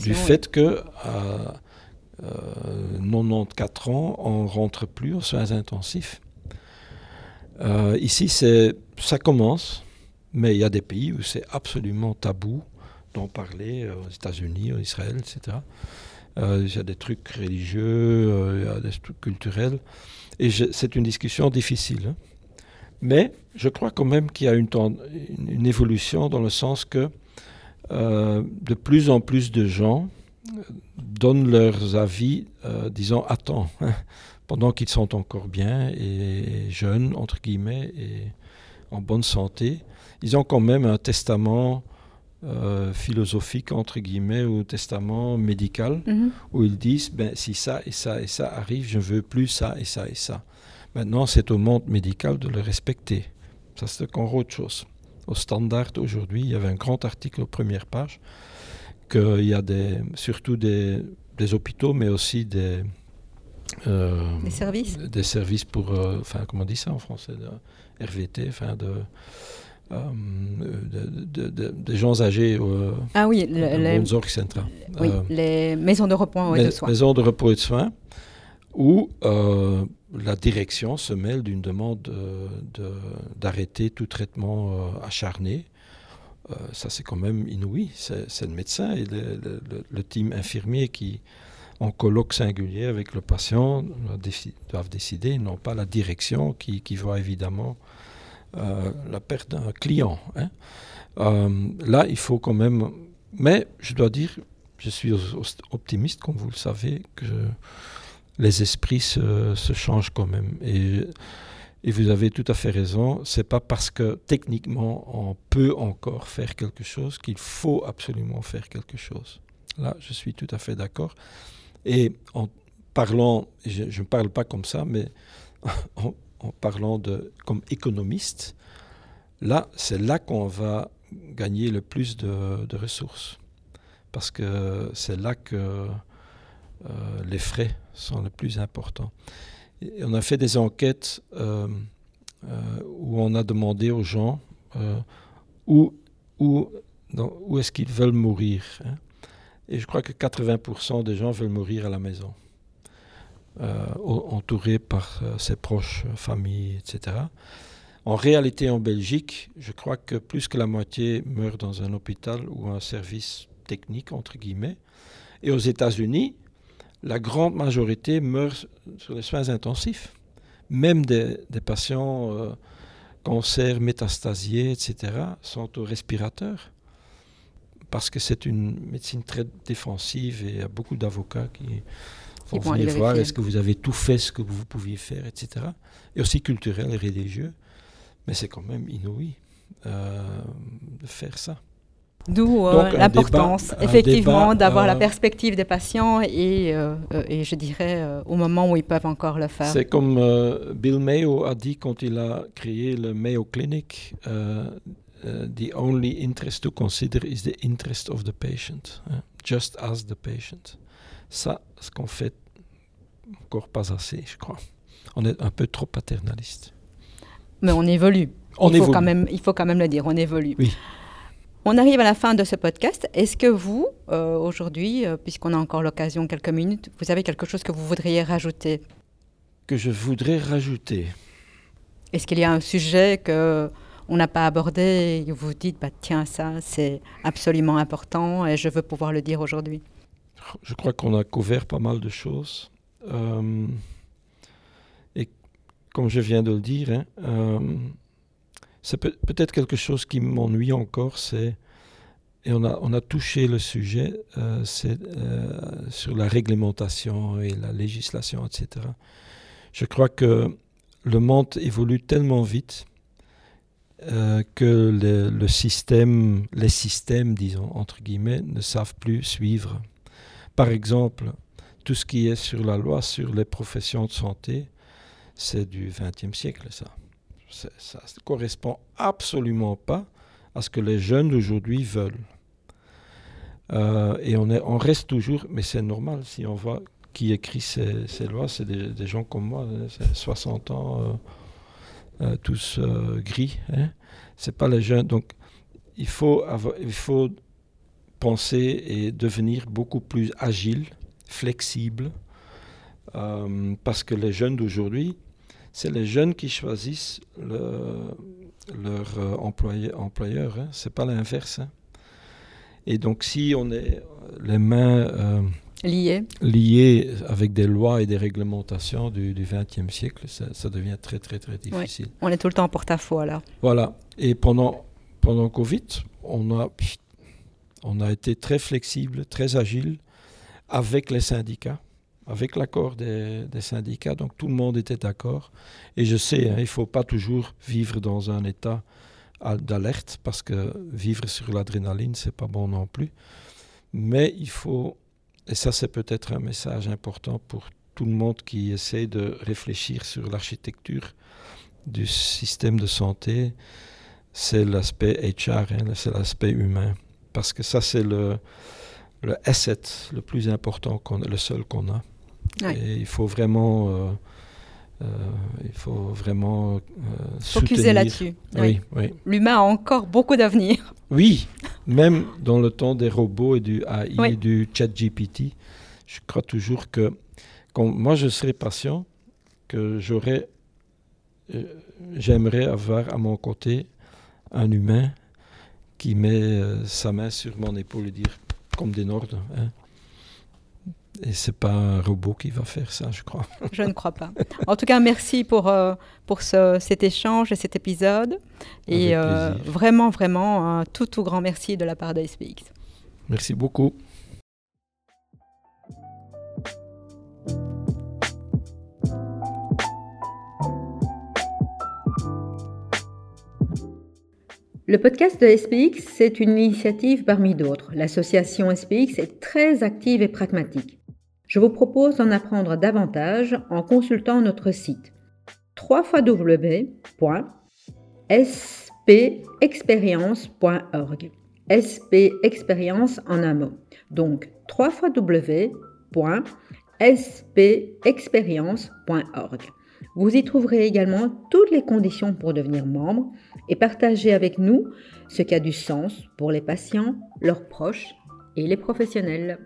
du fait que à 94 ans, on rentre plus aux soins intensifs. ici, ça commence. Mais il y a des pays où c'est absolument tabou d'en parler, euh, aux États-Unis, en Israël, etc. Euh, il y a des trucs religieux, euh, il y a des trucs culturels. Et c'est une discussion difficile. Hein. Mais je crois quand même qu'il y a une, évolution dans le sens que de plus en plus de gens donnent leurs avis, disant attends, hein, pendant qu'ils sont encore bien et jeunes, entre guillemets, et en bonne santé, ils ont quand même un testament euh, philosophique, entre guillemets, ou testament médical, mhm. où ils disent, ben, si ça et ça et ça arrive, je ne veux plus ça et ça et ça. Maintenant, c'est au monde médical de le respecter. Ça, c'est encore autre chose. Au standard, aujourd'hui, il y avait un grand article aux premières pages, qu'il y a des, surtout des, des hôpitaux, mais aussi des... Euh, des services Des services pour, euh, enfin, comment on dit ça en français RVT, enfin, de euh, des gens âgés euh, ah oui, les, oui, euh, les maisons de repos et de soins. Maisons de repos et de soins, où la direction se mêle d'une demande d'arrêter tout traitement acharné. ça, c'est quand même inouï. C'est le médecin et le, team infirmier qui, en colloque singulier avec le patient, doivent décider, non pas la direction qui, qui va évidemment euh, la perte d'un client. Hein. Euh, là, il faut quand même... Mais je dois dire, je suis optimiste, comme vous le savez, que les esprits se, changent quand même. Et, et, vous avez tout à fait raison, c'est pas parce que techniquement on peut encore faire quelque chose qu'il faut absolument faire quelque chose. Là, je suis tout à fait d'accord. Et en parlant, je ne parle pas comme ça, mais en, parlant de, comme économiste, là, c'est là qu'on va gagner le plus de, ressources. Parce que c'est là que euh, les frais sont les plus importants. On a fait des enquêtes euh, euh, où on a demandé aux gens où, où, où est-ce qu'ils veulent mourir. Hein. Et je crois que 80% des gens veulent mourir à la maison. Euh, entouré par euh, ses proches, familles, etc. En réalité, en Belgique, je crois que plus que la moitié meurt dans un hôpital ou un service technique, entre guillemets. Et aux États-Unis, la grande majorité meurt sur les soins intensifs. Même des, patients euh, cancer métastasiés, etc., sont au respirateur. Parce que c'est une médecine très défensive et il y a beaucoup d'avocats qui, pour venir voir est-ce que vous avez tout fait ce que vous pouviez faire, etc. Et aussi culturel et religieux. Mais c'est quand même inouï euh, de faire ça. D'où euh, l'importance, effectivement, d'avoir la euh, perspective des patients et, et je dirais au moment où ils peuvent encore le faire. C'est comme Bill Mayo a dit quand il a créé le Mayo Clinic. the only interest to consider is the interest of the patient, just as the patient. Ça, ce qu'on fait encore pas assez, je crois. On est un peu trop paternaliste. Mais on évolue. On il, évolue. Faut quand même, il faut quand même le dire, on évolue. Oui. On arrive à la fin de ce podcast. Est-ce que vous, euh, aujourd'hui, euh, puisqu'on a encore l'occasion, quelques minutes, vous avez quelque chose que vous voudriez rajouter? Que je voudrais rajouter Est-ce qu'il y a un sujet que on n'a pas abordé et vous dites, bah, tiens, ça, c'est absolument important et je veux pouvoir le dire aujourd'hui? Je crois qu'on a couvert pas mal de choses. Euh, et comme je viens de le dire, hein, euh, c'est peut-être quelque chose qui m'ennuie encore, c'est et on a, on a touché le sujet, c'est sur la réglementation et la législation, etc. Je crois que le monde évolue tellement vite que le, système, les systèmes, disons, entre guillemets, ne savent plus suivre. Par exemple, tout ce qui est sur la loi sur les professions de santé, c'est du XXe siècle, ça. Ça ne correspond absolument pas à ce que les jeunes d'aujourd'hui veulent. Euh, et on, est, on reste toujours, mais c'est normal, si on voit qui écrit ces, lois, c'est des, gens comme moi, 60 ans, euh, euh, tous gris. Hein. C'est pas les jeunes. Donc, il faut, il faut penser et devenir beaucoup plus agile, flexible, parce que les jeunes d'aujourd'hui, c'est les jeunes qui choisissent leur euh, employeur, employeur hein. c'est pas l'inverse. Hein. Et donc si on est les mains euh, liées. liées avec des lois et des réglementations du XXe siècle, ça, devient très très très difficile. On est tout le temps en porte-à-faux là. Voilà. Et pendant, pendant Covid, on a, on a été très flexible, très agile avec les syndicats avec l'accord des, syndicats, donc tout le monde était d'accord. Et je sais, hein, il ne faut pas toujours vivre dans un état d'alerte, parce que vivre sur l'adrénaline, c'est pas bon non plus. Mais il faut, et ça c'est peut-être un message important pour tout le monde qui essaie de réfléchir sur l'architecture du système de santé, c'est l'aspect HR, hein, c'est l'aspect humain. Parce que ça, c'est le, le asset le plus important, qu'on le seul qu'on a. Et il faut vraiment, euh, euh, il faut vraiment euh, là-dessus. Oui, oui. L'humain a encore beaucoup d'avenir. Oui, même dans le temps des robots et du AI et du chat GPT, je crois toujours que quand moi je serai patient, que j'aurai, j'aimerais avoir à mon côté un humain qui met sa main sur mon épaule et dire comme des ordres. Hein, et c'est pas un robot qui va faire ça, je crois. Je ne crois pas. En tout cas, merci pour, euh, pour ce, cet échange et cet épisode. Et euh, vraiment, vraiment, un tout, tout grand merci de la part d'SPX. Merci beaucoup. Le podcast de SPX, c'est une initiative parmi d'autres. L'association SPX est très active et pragmatique. Je vous propose d'en apprendre davantage en consultant notre site www.spexperience.org. SP Expérience en un mot. Donc www.spexperience.org. Vous y trouverez également toutes les conditions pour devenir membre et partager avec nous ce qui a du sens pour les patients, leurs proches et les professionnels.